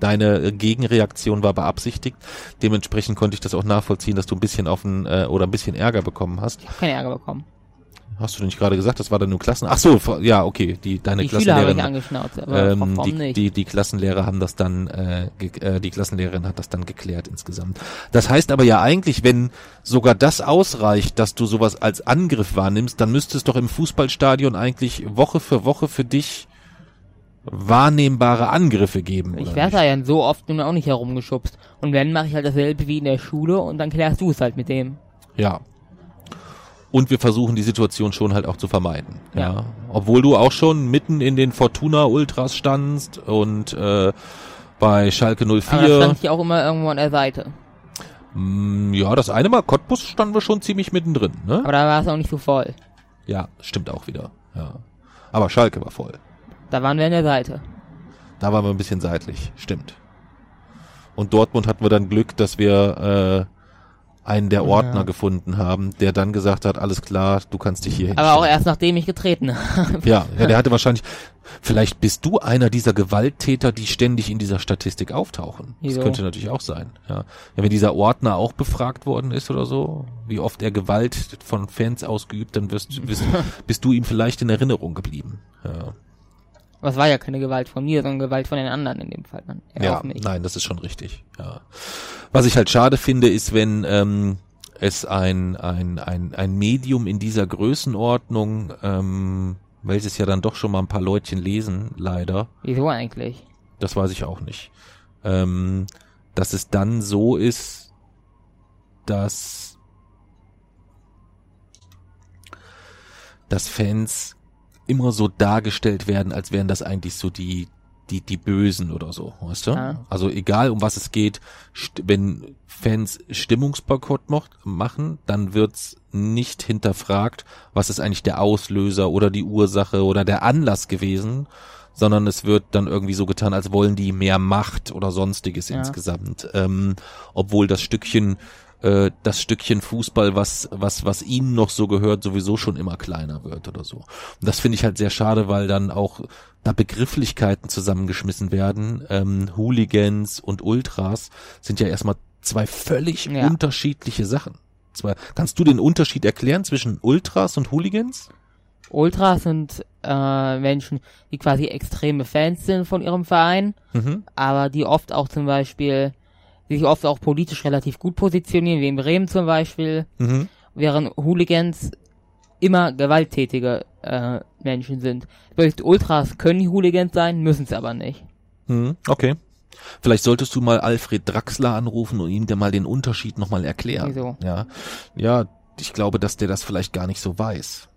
Deine äh, Gegenreaktion war beabsichtigt. Dementsprechend konnte ich das auch nachvollziehen, dass du ein bisschen auf den, äh, oder ein bisschen Ärger bekommen hast. Ich habe keinen Ärger bekommen. Hast du nicht gerade gesagt, das war deine Klassen? Ach so, ja, okay, die deine Die Klassenlehrerin. Ähm, die, die, die Klassenlehrer haben das dann, äh, äh, die Klassenlehrerin hat das dann geklärt insgesamt. Das heißt aber ja eigentlich, wenn sogar das ausreicht, dass du sowas als Angriff wahrnimmst, dann müsste es doch im Fußballstadion eigentlich Woche für Woche für dich wahrnehmbare Angriffe geben. Ich werde da ja so oft nun auch nicht herumgeschubst. Und wenn, mache ich halt dasselbe wie in der Schule und dann klärst du es halt mit dem. Ja. Und wir versuchen die Situation schon halt auch zu vermeiden. Ja. Ja. Obwohl du auch schon mitten in den Fortuna Ultras standst und äh, bei Schalke Aber da 04. stand ich auch immer irgendwo an der Seite. Mm, ja, das eine Mal Cottbus standen wir schon ziemlich mittendrin, ne? Aber da war es auch nicht so voll. Ja, stimmt auch wieder. Ja. Aber Schalke war voll. Da waren wir an der Seite. Da waren wir ein bisschen seitlich, stimmt. Und Dortmund hatten wir dann Glück, dass wir äh, einen der Ordner Ja. gefunden haben, der dann gesagt hat, alles klar, du kannst dich hier Aber auch erst nachdem ich getreten *laughs* habe. Ja, ja, der hatte wahrscheinlich, vielleicht bist du einer dieser Gewalttäter, die ständig in dieser Statistik auftauchen. Das könnte natürlich auch sein. Ja. ja, wenn dieser Ordner auch befragt worden ist oder so, wie oft er Gewalt von Fans ausgeübt, dann wirst, wirst, *laughs* bist du ihm vielleicht in Erinnerung geblieben. Ja, Aber es war ja keine Gewalt von mir, sondern Gewalt von den anderen in dem Fall. Dann. Ja, nein, das ist schon richtig. Ja. Was ich halt schade finde, ist, wenn ähm, es ein, ein, ein, ein Medium in dieser Größenordnung, ähm, welches ja dann doch schon mal ein paar Leutchen lesen, leider, Wieso eigentlich? Das weiß ich auch nicht. Ähm, dass es dann so ist, dass, dass Fans immer so dargestellt werden, als wären das eigentlich so die, die, die Bösen oder so, weißt du? Ja. Also egal um was es geht, wenn Fans Stimmungsboykott machen, dann wird's nicht hinterfragt, was ist eigentlich der Auslöser oder die Ursache oder der Anlass gewesen, sondern es wird dann irgendwie so getan, als wollen die mehr Macht oder sonstiges Ja. insgesamt. Ähm, obwohl das Stückchen, äh, das Stückchen Fußball, was, was, was ihnen noch so gehört, sowieso schon immer kleiner wird oder so. Und das finde ich halt sehr schade, weil dann auch da Begrifflichkeiten zusammengeschmissen werden. Ähm, Hooligans und Ultras sind ja erstmal zwei völlig Ja. unterschiedliche Sachen. Zwei, kannst du den Unterschied erklären zwischen Ultras und Hooligans? Ultras sind äh, Menschen, die quasi extreme Fans sind von ihrem Verein, Mhm. aber die oft auch zum Beispiel sich oft auch politisch relativ gut positionieren, wie in Bremen zum Beispiel, Mhm. während Hooligans immer gewalttätige äh, Menschen sind. Bedeutet, Ultras können Hooligans sein, müssen es aber nicht. Mhm. Okay. Vielleicht solltest du mal Alfred Draxler anrufen und ihm der mal den Unterschied nochmal erklären. Wieso? Ja. Ja, ich glaube, dass der das vielleicht gar nicht so weiß.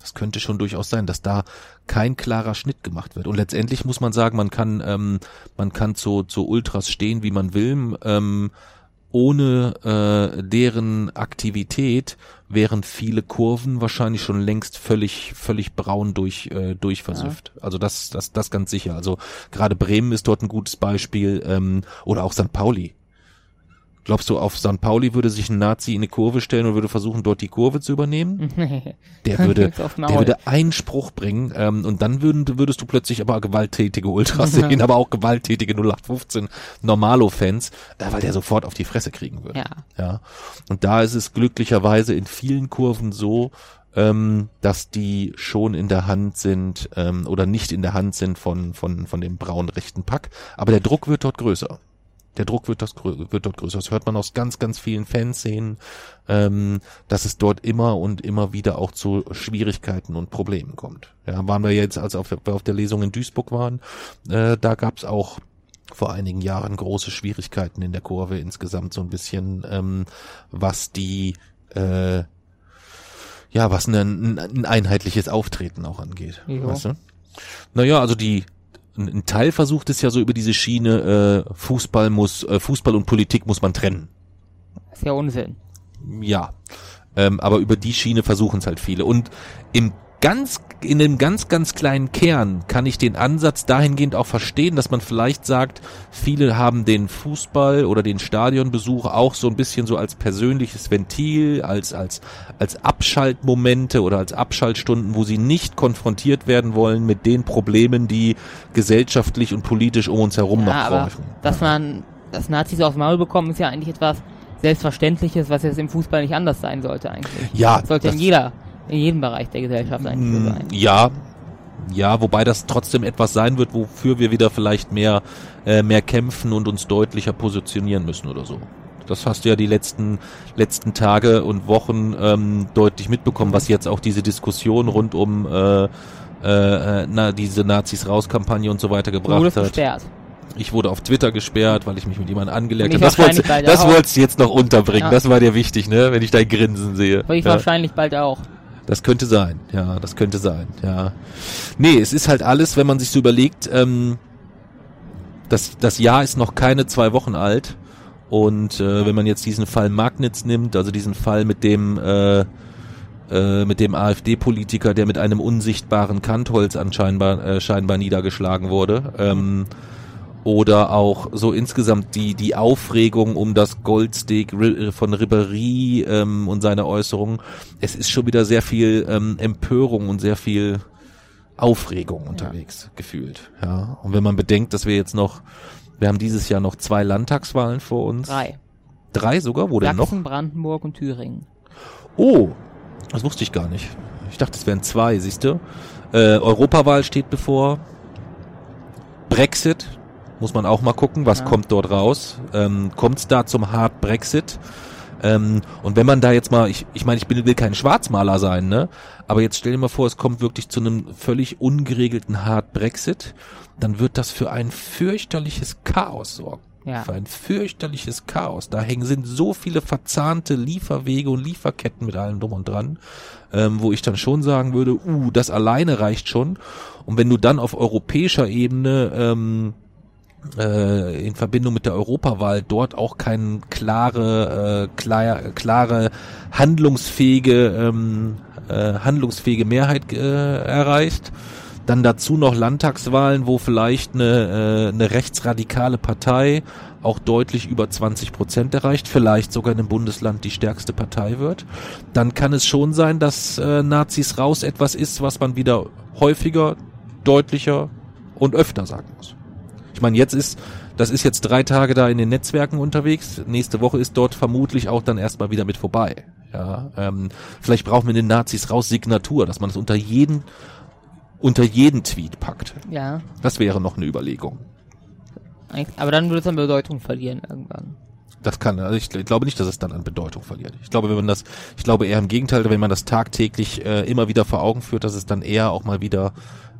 Das könnte schon durchaus sein, dass da kein klarer Schnitt gemacht wird. Und letztendlich muss man sagen, man kann, ähm, man kann zu, zu Ultras stehen, wie man will. Ähm, ohne äh, deren Aktivität wären viele Kurven wahrscheinlich schon längst völlig völlig braun durch äh, durchversüfft. Ja. Also das das das ganz sicher. Also gerade Bremen ist dort ein gutes Beispiel ähm, oder auch St. Pauli. Glaubst du, auf St. Pauli würde sich ein Nazi in eine Kurve stellen und würde versuchen, dort die Kurve zu übernehmen? *laughs* Der würde, der würde Einspruch bringen ähm, und dann würden, würdest du plötzlich aber gewalttätige Ultras *laughs* sehen, aber auch gewalttätige 0815 Normalo-Fans, äh, weil der sofort auf die Fresse kriegen würde. Ja. ja. Und da ist es glücklicherweise in vielen Kurven so, ähm, dass die schon in der Hand sind ähm, oder nicht in der Hand sind von, von, von dem braun rechten Pack. Aber der Druck wird dort größer der Druck wird, das, wird dort größer. Das hört man aus ganz, ganz vielen Fanszenen, ähm, dass es dort immer und immer wieder auch zu Schwierigkeiten und Problemen kommt. Ja, waren wir jetzt, als wir auf der Lesung in Duisburg waren, äh, da gab es auch vor einigen Jahren große Schwierigkeiten in der Kurve insgesamt so ein bisschen, ähm, was die äh, ja, was ein, ein einheitliches Auftreten auch angeht. Jo. Weißt du? Naja, also die ein Teil versucht es ja so über diese Schiene, äh, Fußball muss, äh, Fußball und Politik muss man trennen. Das ist ja Unsinn. Ja. Ähm, aber über die Schiene versuchen es halt viele. Und im ganz, in einem ganz, ganz kleinen Kern kann ich den Ansatz dahingehend auch verstehen, dass man vielleicht sagt, viele haben den Fußball oder den Stadionbesuch auch so ein bisschen so als persönliches Ventil, als, als, als Abschaltmomente oder als Abschaltstunden, wo sie nicht konfrontiert werden wollen mit den Problemen, die gesellschaftlich und politisch um uns herum ja, noch laufen. Dass man, dass Nazis aufs Maul bekommen, ist ja eigentlich etwas Selbstverständliches, was jetzt im Fußball nicht anders sein sollte eigentlich. Ja. Das sollte in jeder in jedem Bereich der Gesellschaft eigentlich so sein. Ja, ja, wobei das trotzdem etwas sein wird, wofür wir wieder vielleicht mehr, äh, mehr kämpfen und uns deutlicher positionieren müssen oder so. Das hast du ja die letzten, letzten Tage und Wochen ähm, deutlich mitbekommen, was jetzt auch diese Diskussion rund um äh, äh, na, diese Nazis rauskampagne und so weiter gebracht hat. Gesperrt. Ich wurde auf Twitter gesperrt, weil ich mich mit jemandem angelegt habe. Das, wolltest, das wolltest du jetzt noch unterbringen. Ja. Das war dir wichtig, ne? Wenn ich dein Grinsen sehe. ich ja. wahrscheinlich bald auch. Das könnte sein, ja, das könnte sein, ja. Nee, es ist halt alles, wenn man sich so überlegt, ähm, das, das Jahr ist noch keine zwei Wochen alt. Und äh, wenn man jetzt diesen Fall Magnitz nimmt, also diesen Fall mit dem äh, äh, mit dem AfD-Politiker, der mit einem unsichtbaren Kantholz anscheinend äh, scheinbar niedergeschlagen wurde, ähm, oder auch so insgesamt die die Aufregung um das Goldsteak von Ribéry ähm, und seine Äußerungen. Es ist schon wieder sehr viel ähm, Empörung und sehr viel Aufregung unterwegs ja. gefühlt. Ja, und wenn man bedenkt, dass wir jetzt noch, wir haben dieses Jahr noch zwei Landtagswahlen vor uns. Drei. Drei sogar? Wo denn noch? Brandenburg und Thüringen. Oh, das wusste ich gar nicht. Ich dachte, es wären zwei, siehst du. Äh, Europawahl steht bevor. Brexit muss man auch mal gucken, was ja. kommt dort raus. Ähm, kommt es da zum Hard Brexit? Ähm, und wenn man da jetzt mal, ich, ich meine, ich bin, will kein Schwarzmaler sein, ne? Aber jetzt stell dir mal vor, es kommt wirklich zu einem völlig ungeregelten Hard Brexit, dann wird das für ein fürchterliches Chaos sorgen. Ja. Für ein fürchterliches Chaos. Da hängen sind so viele verzahnte Lieferwege und Lieferketten mit allem drum und dran, ähm, wo ich dann schon sagen würde, uh, das alleine reicht schon. Und wenn du dann auf europäischer Ebene ähm, äh, in Verbindung mit der Europawahl dort auch keine klare, äh, klar, klare handlungsfähige, ähm, äh, handlungsfähige Mehrheit äh, erreicht. Dann dazu noch Landtagswahlen, wo vielleicht eine, äh, eine rechtsradikale Partei auch deutlich über 20 Prozent erreicht, vielleicht sogar in einem Bundesland die stärkste Partei wird, dann kann es schon sein, dass äh, Nazis raus etwas ist, was man wieder häufiger, deutlicher und öfter sagen muss. Ich meine, jetzt ist, das ist jetzt drei Tage da in den Netzwerken unterwegs. Nächste Woche ist dort vermutlich auch dann erstmal wieder mit vorbei. Ja, ähm, vielleicht brauchen wir den Nazis raus Signatur, dass man es unter jeden, unter jeden Tweet packt. Ja. Das wäre noch eine Überlegung. Aber dann würde es an Bedeutung verlieren irgendwann. Das kann, also ich, ich, glaube nicht, dass es dann an Bedeutung verliert. Ich glaube, wenn man das, ich glaube eher im Gegenteil, wenn man das tagtäglich äh, immer wieder vor Augen führt, dass es dann eher auch mal wieder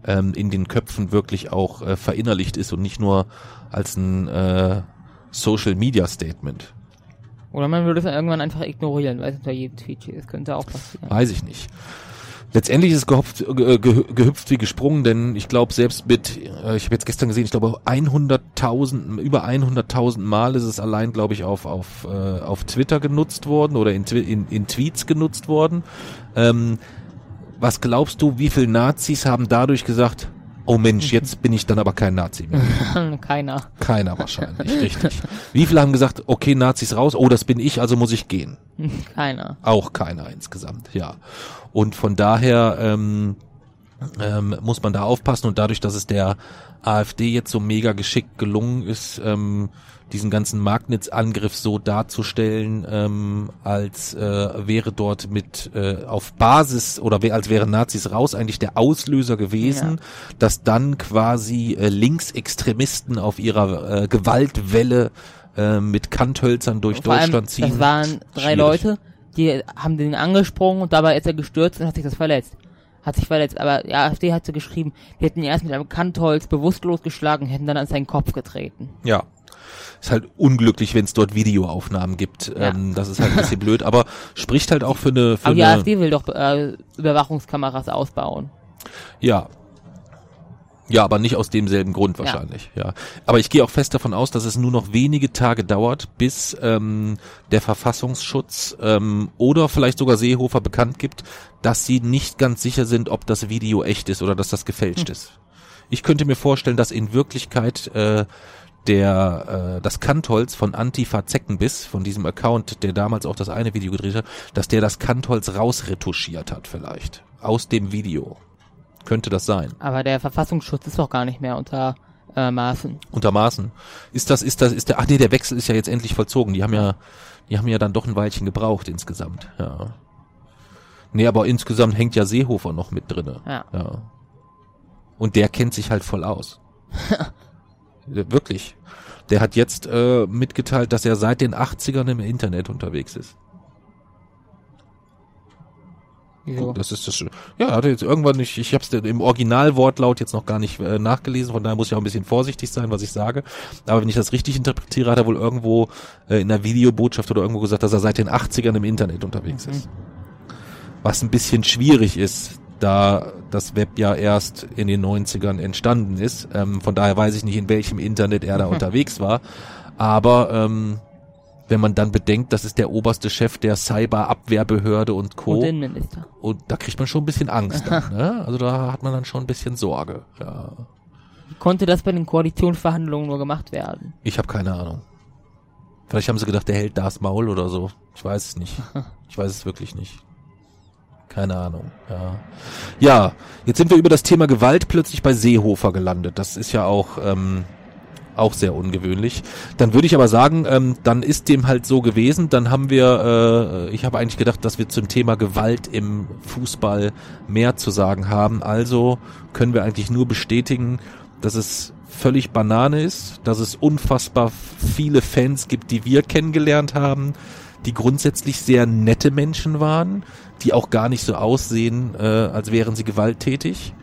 ähm, in den Köpfen wirklich auch äh, verinnerlicht ist und nicht nur als ein äh, Social Media Statement. Oder man würde es irgendwann einfach ignorieren, weil es unter jedem Tweet. Das könnte auch passieren. Weiß ich nicht. Letztendlich ist es gehopft, äh, ge, gehüpft wie gesprungen, denn ich glaube selbst mit, äh, ich habe jetzt gestern gesehen, ich glaube 100.000, über 100.000 Mal ist es allein, glaube ich, auf auf äh, auf Twitter genutzt worden oder in, in, in Tweets genutzt worden. Ähm, was glaubst du, wie viele Nazis haben dadurch gesagt, oh Mensch, *laughs* jetzt bin ich dann aber kein Nazi mehr? *laughs* Keiner. Keiner wahrscheinlich, richtig. Wie viele haben gesagt, okay, Nazis raus, oh, das bin ich, also muss ich gehen? *laughs* Keiner. Auch keiner insgesamt, ja. Und von daher ähm, ähm, muss man da aufpassen und dadurch, dass es der AfD jetzt so mega geschickt gelungen ist, ähm, diesen ganzen Marktnetzangriff so darzustellen, ähm, als äh, wäre dort mit äh, auf Basis oder als wären Nazis raus eigentlich der Auslöser gewesen, Ja. dass dann quasi äh, Linksextremisten auf ihrer äh, Gewaltwelle äh, mit Kanthölzern durch Vor allem, Deutschland ziehen. Das waren drei Schwierig. Leute, die haben den angesprungen und dabei ist er gestürzt und hat sich das verletzt. Hat sich verletzt, aber die AfD hat so geschrieben, die hätten ihn erst mit einem Kantholz bewusstlos geschlagen, hätten dann an seinen Kopf getreten. Ja. Ist halt unglücklich, wenn es dort Videoaufnahmen gibt. Ja. Ähm, das ist halt ein bisschen blöd, aber spricht halt auch für eine, für Aber die eine AfD will doch äh, Überwachungskameras ausbauen. ja. Ja, aber nicht aus demselben Grund Ja. wahrscheinlich. Ja. Aber ich gehe auch fest davon aus, dass es nur noch wenige Tage dauert, bis ähm, der Verfassungsschutz ähm, oder vielleicht sogar Seehofer bekannt gibt, dass sie nicht ganz sicher sind, ob das Video echt ist oder dass das gefälscht Hm. ist. Ich könnte mir vorstellen, dass in Wirklichkeit äh, der äh, das Kantholz von Antifa Zeckenbiss, von diesem Account, der damals auch das eine Video gedreht hat, dass der das Kantholz rausretuschiert hat vielleicht aus dem Video. Könnte das sein? Aber der Verfassungsschutz ist doch gar nicht mehr unter äh, Maßen. Unter Maßen. Ist das, ist das, ist der, ach nee, der Wechsel ist ja jetzt endlich vollzogen. Die haben ja, die haben ja dann doch ein Weilchen gebraucht insgesamt, ja. Nee, aber insgesamt hängt ja Seehofer noch mit drinne. Ja. Ja. Und der kennt sich halt voll aus. *laughs* Wirklich. Der hat jetzt äh, mitgeteilt, dass er seit den 80ern im Internet unterwegs ist. Wieso? Das ist das. Ja, hat er jetzt irgendwann nicht. Ich habe es im Originalwortlaut jetzt noch gar nicht äh, nachgelesen. Von daher muss ich auch ein bisschen vorsichtig sein, was ich sage. Aber wenn ich das richtig interpretiere, hat er wohl irgendwo äh, in einer Videobotschaft oder irgendwo gesagt, dass er seit den 80ern im Internet unterwegs ist. Was ein bisschen schwierig ist, da das Web ja erst in den 90ern entstanden ist. Ähm, von daher weiß ich nicht, in welchem Internet er da unterwegs war. Aber ähm, wenn man dann bedenkt, das ist der oberste Chef der Cyberabwehrbehörde und Co. Und Innenminister. Und da kriegt man schon ein bisschen Angst. Dann, *laughs* ne? Also da hat man dann schon ein bisschen Sorge. Ja. Wie konnte das bei den Koalitionsverhandlungen nur gemacht werden? Ich habe keine Ahnung. Vielleicht haben sie gedacht, der hält das Maul oder so. Ich weiß es nicht. *laughs* Ich weiß es wirklich nicht. Keine Ahnung. Ja. ja, jetzt sind wir über das Thema Gewalt plötzlich bei Seehofer gelandet. Das ist ja auch ähm, auch sehr ungewöhnlich. Dann würde ich aber sagen, ähm, dann ist dem halt so gewesen. Dann haben wir, äh, ich habe eigentlich gedacht, dass wir zum Thema Gewalt im Fußball mehr zu sagen haben. Also können wir eigentlich nur bestätigen, dass es völlig Banane ist, dass es unfassbar viele Fans gibt, die wir kennengelernt haben, die grundsätzlich sehr nette Menschen waren, die auch gar nicht so aussehen, äh, als wären sie gewalttätig.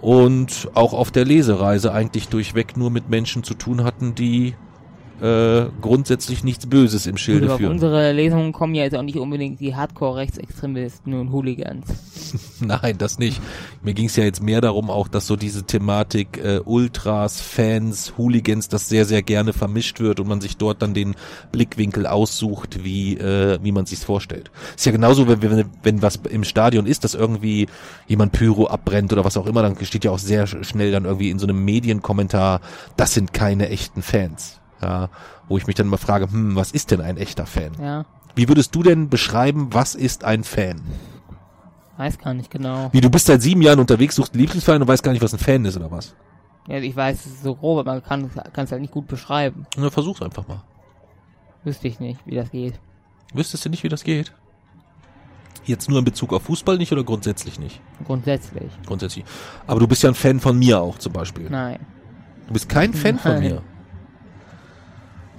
Und auch auf der Lesereise eigentlich durchweg nur mit Menschen zu tun hatten, die äh, grundsätzlich nichts Böses im Schilde Gut, führen. unsere Lesungen kommen ja jetzt auch nicht unbedingt die Hardcore-Rechtsextremisten und Hooligans. *laughs* Nein, das nicht. Mir ging es ja jetzt mehr darum, auch dass so diese Thematik äh, Ultras, Fans, Hooligans, das sehr, sehr gerne vermischt wird und man sich dort dann den Blickwinkel aussucht, wie, äh, wie man sich's vorstellt. Ist ja genauso, wenn, wenn, wenn was im Stadion ist, dass irgendwie jemand Pyro abbrennt oder was auch immer, dann steht ja auch sehr sch- schnell dann irgendwie in so einem Medienkommentar, das sind keine echten Fans. Ja, wo ich mich dann mal frage, hm, was ist denn ein echter Fan? Ja, Wie würdest du denn beschreiben, was ist ein Fan? weiß gar nicht genau. Wie, du bist seit sieben Jahren unterwegs, suchst einen Lieblingsverein und weißt gar nicht, was ein Fan ist oder was? Ja, ich weiß, es ist so grob, aber man kann es halt nicht gut beschreiben. Na, versuch's einfach mal. Wüsste ich nicht, wie das geht. Wüsstest du nicht, wie das geht? Jetzt nur in Bezug auf Fußball nicht oder grundsätzlich nicht? Grundsätzlich. Grundsätzlich. Aber du bist ja ein Fan von mir auch zum Beispiel. Nein. Du bist kein Fan von Nein. mir.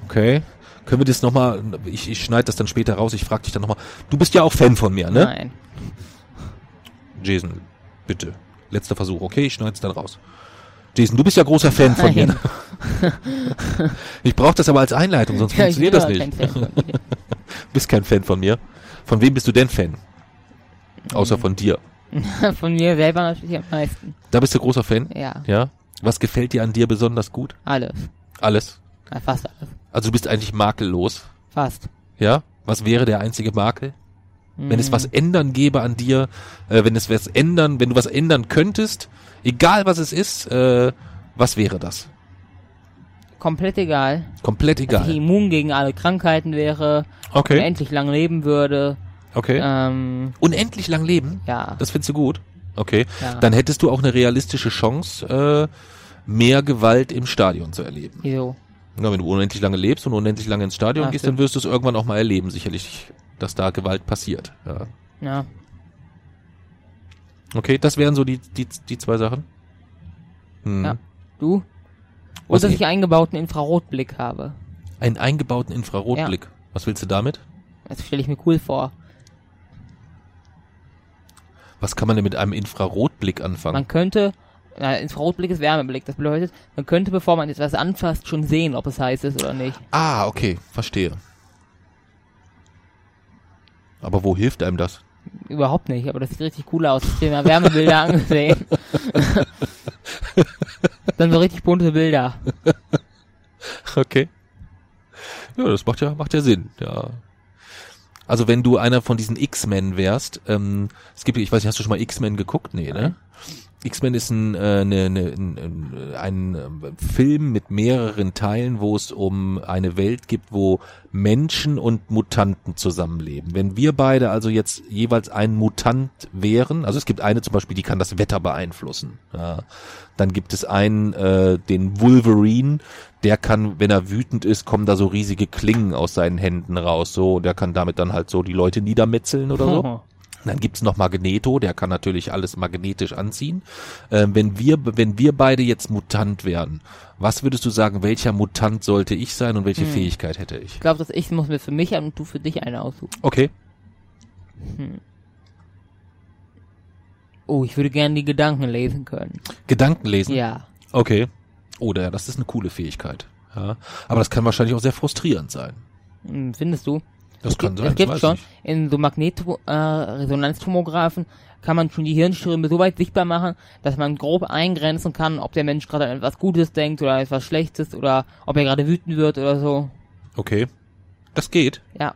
Okay. Können wir das nochmal, ich, ich schneide das dann später raus, ich frage dich dann nochmal. Du bist ja auch Fan von mir, ne? Nein. Jason, bitte. Letzter Versuch, okay? Ich schneide es dann raus. Jason, du bist ja großer Fan von mir. Ne? *laughs* Ich brauche das aber als Einleitung, sonst Ja, funktioniert das nicht. kein Fan von dir. *laughs* bist kein Fan von mir. Von wem bist du denn Fan? Außer von dir. *laughs* Von mir selber natürlich am meisten. Da bist du großer Fan? Ja, Ja. Was gefällt dir an dir besonders gut? alles. Alles. Ja, fast alles. Also du bist eigentlich makellos. Fast. Ja? Was wäre der einzige Makel? Wenn es was Mhm. ändern gäbe an dir, äh, wenn es was ändern, wenn du was ändern könntest, egal was es ist, äh, was wäre das? Komplett egal. Komplett Dass ich egal. immun gegen alle Krankheiten wäre, Okay, unendlich lang leben würde. okay. Ähm, Unendlich lang leben? ja. Das findest du gut? Okay. Ja. Dann hättest du auch eine realistische Chance, äh, mehr Gewalt im Stadion zu erleben. Wieso? Na, wenn du unendlich lange lebst und unendlich lange ins Stadion Ja, gehst, stimmt. dann wirst du es irgendwann auch mal erleben, sicherlich, dass da Gewalt passiert. Ja. Ja. Okay, das wären so die, die, die zwei Sachen. Hm. Ja. Du? Was Und dass ich- eingebauten Infrarotblick habe. Einen eingebauten Infrarotblick. Was willst du damit? Das stelle ich mir cool vor. Was kann man denn mit einem Infrarotblick anfangen? Man könnte, na, Infrarotblick ist Wärmeblick. Das bedeutet, man könnte, bevor man etwas anfasst, schon sehen, ob es heiß ist oder nicht. ah, okay, verstehe. Aber wo hilft einem das? Überhaupt nicht, aber das sieht richtig cool aus. Ich habe mir Wärmebilder *laughs* angesehen. *laughs* Dann so richtig bunte Bilder. Okay. Ja, das macht ja, macht ja Sinn, ja. Also wenn du einer von diesen X-Men wärst, ähm, es gibt, ich weiß nicht, hast du schon mal X-Men geguckt? Nee, ne? X-Men ist ein, äh, ne, ne, ein, ein, äh, Film mit mehreren Teilen, wo es um eine Welt gibt, wo Menschen und Mutanten zusammenleben. Wenn wir beide also jetzt jeweils ein Mutant wären, also es gibt eine zum Beispiel, die kann das Wetter beeinflussen. Ja. Dann gibt es einen, äh, den Wolverine, der kann, wenn er wütend ist, kommen da so riesige Klingen aus seinen Händen raus, so, der kann damit dann halt so die Leute niedermetzeln oder so. *laughs* Dann gibt's noch Magneto, der kann natürlich alles magnetisch anziehen. Ähm, wenn wir, wenn wir beide jetzt Mutant wären, was würdest du sagen, welcher Mutant sollte ich sein und welche Hm. Fähigkeit hätte ich? Ich glaube, dass ich muss mir für mich und du für dich eine aussuchen. Okay. Oh, ich würde gerne die Gedanken lesen können. Gedanken lesen. Ja. Okay. Oder ja, das ist eine coole Fähigkeit. Ja. Aber das kann wahrscheinlich auch sehr frustrierend sein. Hm, Findest du? Das es kann gibt, sein. Es ich gibt schon, nicht. in so Magnetresonanztomographen kann man schon die Hirnströme so weit sichtbar machen, dass man grob eingrenzen kann, ob der Mensch gerade an etwas Gutes denkt oder etwas Schlechtes oder ob er gerade wütend wird oder so. Okay. Das geht. Ja.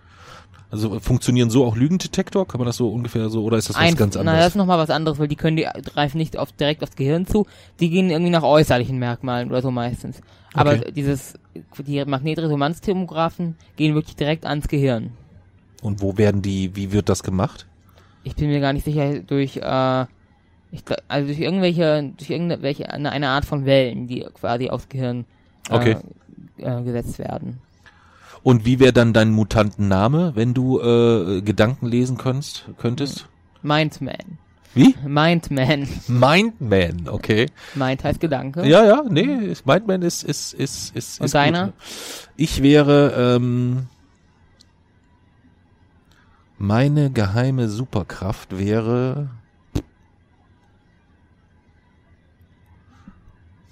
Also funktionieren so auch Lügendetektor? Kann man das so ungefähr so, oder ist das was Ein- ganz Na, das anderes? ist nochmal was anderes, weil die können die greifen nicht auf, direkt aufs Gehirn zu, die gehen irgendwie nach äußerlichen Merkmalen oder so meistens. Aber Okay. dieses, die Magnetresonanztomographen gehen wirklich direkt ans Gehirn. Und wo werden die, wie wird das gemacht? Ich bin mir gar nicht sicher, durch, äh, ich, also durch irgendwelche, durch irgendwelche, eine, eine Art von Wellen, die quasi aufs Gehirn äh, Okay. äh, gesetzt werden. Und wie wäre dann dein Mutantenname, wenn du äh, Gedanken lesen könntest, könntest? Mindman. Wie? Mindman. Mindman, okay. Mind heißt Gedanke. Ja, ja, nee, Mindman ist ist ist ist Und ist deiner? Gut. Ich wäre ähm, meine geheime Superkraft wäre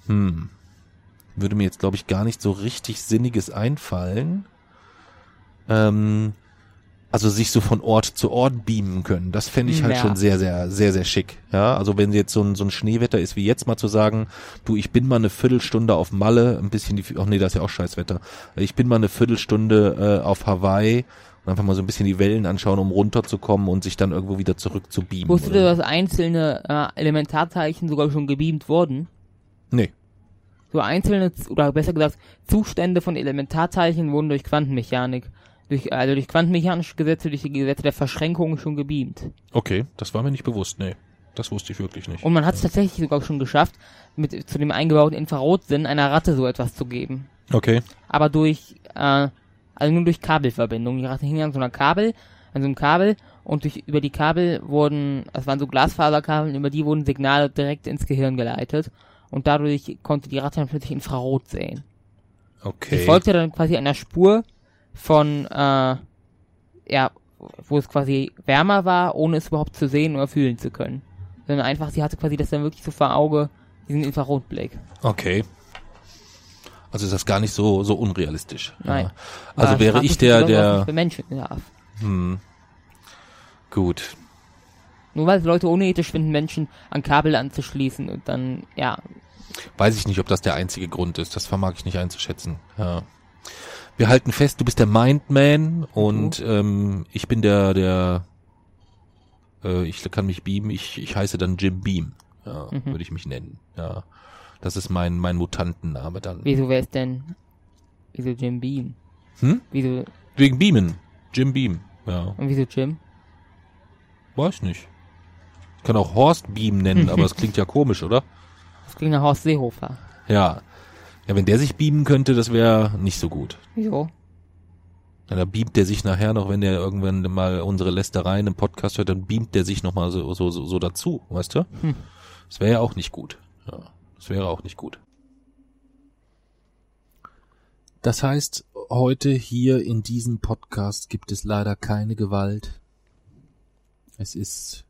hm würde mir jetzt glaube ich gar nicht so richtig sinniges einfallen. Ähm, also sich so von Ort zu Ort beamen können. Das fände ich halt Ja. schon sehr, sehr, sehr, sehr schick. Ja, also wenn jetzt so ein, so ein Schneewetter ist wie jetzt mal zu sagen, du, ich bin mal eine Viertelstunde auf Malle, ein bisschen die, ach nee, das ist ja auch Scheißwetter. Ich bin mal eine Viertelstunde äh, auf Hawaii und einfach mal so ein bisschen die Wellen anschauen, um runterzukommen und sich dann irgendwo wieder zurück zu beamen. Wusstest du, dass einzelne äh, Elementarteilchen sogar schon gebeamt wurden? Nee. So einzelne, oder besser gesagt, Zustände von Elementarteilchen wurden durch Quantenmechanik, durch, also durch quantenmechanische Gesetze, durch die Gesetze der Verschränkung schon gebeamt. Okay, das war mir nicht bewusst, nee. Das wusste ich wirklich nicht. Und man hat es tatsächlich sogar schon geschafft, mit zu dem eingebauten Infrarotsinn einer Ratte so etwas zu geben. Okay. Aber durch, äh, also nur durch Kabelverbindung. Die Ratte hing an so einer Kabel, an so einem Kabel und durch, über die Kabel wurden, es waren so Glasfaserkabel, über die wurden Signale direkt ins Gehirn geleitet. Und dadurch konnte die Ratte dann plötzlich Infrarot sehen. Die Okay. folgte dann quasi einer Spur von, äh, ja, wo es quasi wärmer war, ohne es überhaupt zu sehen oder fühlen zu können. Sondern einfach, sie hatte quasi das dann wirklich so vor Auge, diesen Infrarotblick. Okay. Also ist das gar nicht so so unrealistisch. Nein. Ja. Also Aber wäre ich der der für Menschen darf. hm, gut. Nur weil es Leute unethisch finden, Menschen an Kabel anzuschließen und dann, ja, Weiß ich nicht, ob das der einzige Grund ist. Das vermag ich nicht einzuschätzen. Ja. Wir halten fest, du bist der Mindman und ähm, ich bin der, der äh, ich kann mich beamen, ich, ich heiße dann Jim Beam. Ja, Mhm. würde ich mich nennen. Ja. Das ist mein, mein Mutantenname dann. wieso wäre es denn, wieso Jim Beam? Hm? Wieso, Wegen Beamen. Jim Beam. Ja. und wieso Jim? Weiß nicht. Ich kann auch Horst Beam nennen, aber *laughs* das klingt ja komisch, oder? Das klingt nach Horst Seehofer. Ja. Ja, wenn der sich beamen könnte, das wäre nicht so gut. Wieso? Ja, da beamt der sich nachher noch, wenn der irgendwann mal unsere Lästereien im Podcast hört, dann beamt der sich noch mal so, so, so, so dazu, weißt du? Hm. Das wäre ja auch nicht gut. Ja, das wäre auch nicht gut. Das heißt, heute hier in diesem Podcast gibt es leider keine Gewalt. Es ist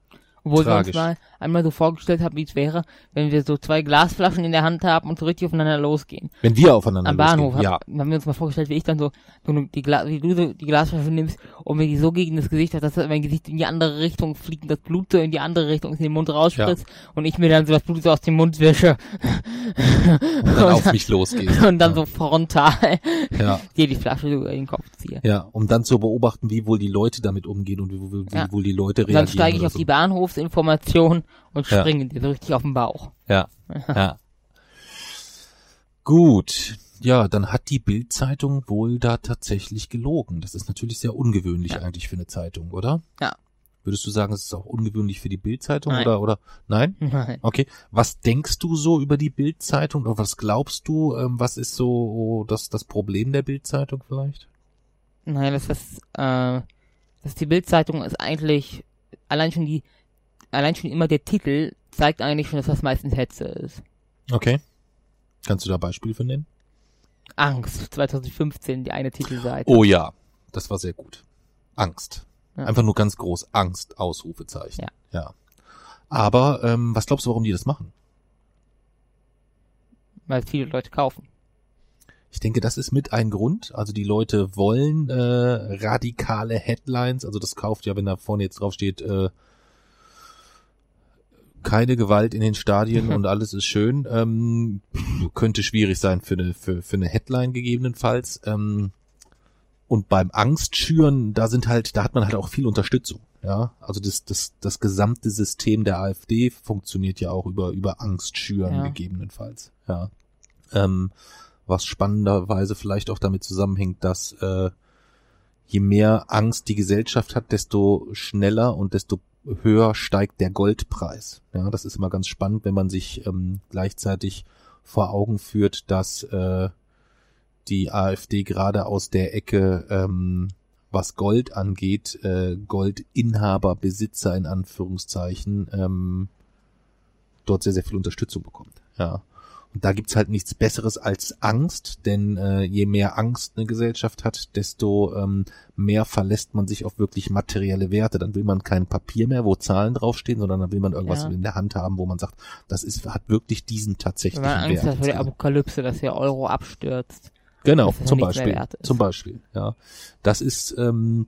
Obwohl Tragisch. wir uns mal einmal so vorgestellt haben, wie es wäre, wenn wir so zwei Glasflaschen in der Hand haben und so richtig aufeinander losgehen. Wenn wir aufeinander Am Bahnhof losgehen, ja. hab, haben wir uns mal vorgestellt, wie ich dann so, so die Gla wie du so die Glasflasche nimmst und mir die so gegen das Gesicht hast, dass mein Gesicht in die andere Richtung fliegt und das Blut so in die andere Richtung in den Mund rausspritzt und ich mir dann so das Blut so aus dem Mund wische Und dann *laughs* auf mich losgehst. und dann ja. so frontal Ja, *laughs* dir die Flasche so über den Kopf ziehe. ja, um dann zu beobachten, wie wohl die Leute damit umgehen und wie, wie, wie Ja. wohl die Leute Und reagieren. dann steige ich auf so. die Bahnhofsinformation und Ja. springe dir so richtig auf den Bauch. Ja, *laughs* ja. Gut. Ja, dann hat die Bild-Zeitung wohl da tatsächlich gelogen. Das ist natürlich sehr ungewöhnlich Ja. eigentlich für eine Zeitung, oder? Ja. Würdest du sagen, es ist auch ungewöhnlich für die Bild-Zeitung oder oder nein? Nein. Okay. Was denkst du so über die Bild-Zeitung oder was glaubst du, ähm, was ist so das das Problem der Bild-Zeitung vielleicht? Nein, das ist, äh, das die Bildzeitung ist eigentlich, allein schon die, allein schon immer der Titel zeigt eigentlich schon, dass das meistens Hetze ist. Okay. Kannst du da Beispiele für nennen? Angst, 2015, die eine Titelseite. Oh ja, das war sehr gut. Angst. Ja. Einfach nur ganz groß. Angst, Ausrufezeichen. Ja. ja. Aber ähm, was glaubst du, warum die das machen? Weil viele Leute kaufen. Ich denke, das ist mit ein Grund. Also die Leute wollen äh, radikale Headlines. Also das kauft ja, wenn da vorne jetzt drauf steht, äh, keine Gewalt in den Stadien und alles ist schön. Ähm, könnte schwierig sein für eine, für, für eine Headline gegebenenfalls. Ähm, und beim Angstschüren, da sind halt, da hat man halt auch viel Unterstützung. Ja, also das, das, das gesamte System der AfD funktioniert ja auch über, über Angstschüren Ja. gegebenenfalls. Ja. Ähm, was spannenderweise vielleicht auch damit zusammenhängt, dass äh, je mehr Angst die Gesellschaft hat, desto schneller und desto höher steigt der Goldpreis. Ja, das ist immer ganz spannend, wenn man sich ähm, gleichzeitig vor Augen führt, dass äh, die AfD gerade aus der Ecke, ähm, was Gold angeht, äh, Goldinhaber, Besitzer in Anführungszeichen, ähm, dort sehr, sehr viel Unterstützung bekommt. Ja. Und da gibt's halt nichts Besseres als Angst, denn äh, je mehr Angst eine Gesellschaft hat, desto ähm, mehr verlässt man sich auf wirklich materielle Werte. Dann will man kein Papier mehr, wo Zahlen draufstehen, sondern dann will man irgendwas Ja. in der Hand haben, wo man sagt, das ist hat wirklich diesen Wenn tatsächlichen man Angst Wert. hat vor der. Apokalypse, dass der Euro abstürzt. Genau, zum Beispiel. wert. Zum Beispiel, ja. Das ist ähm,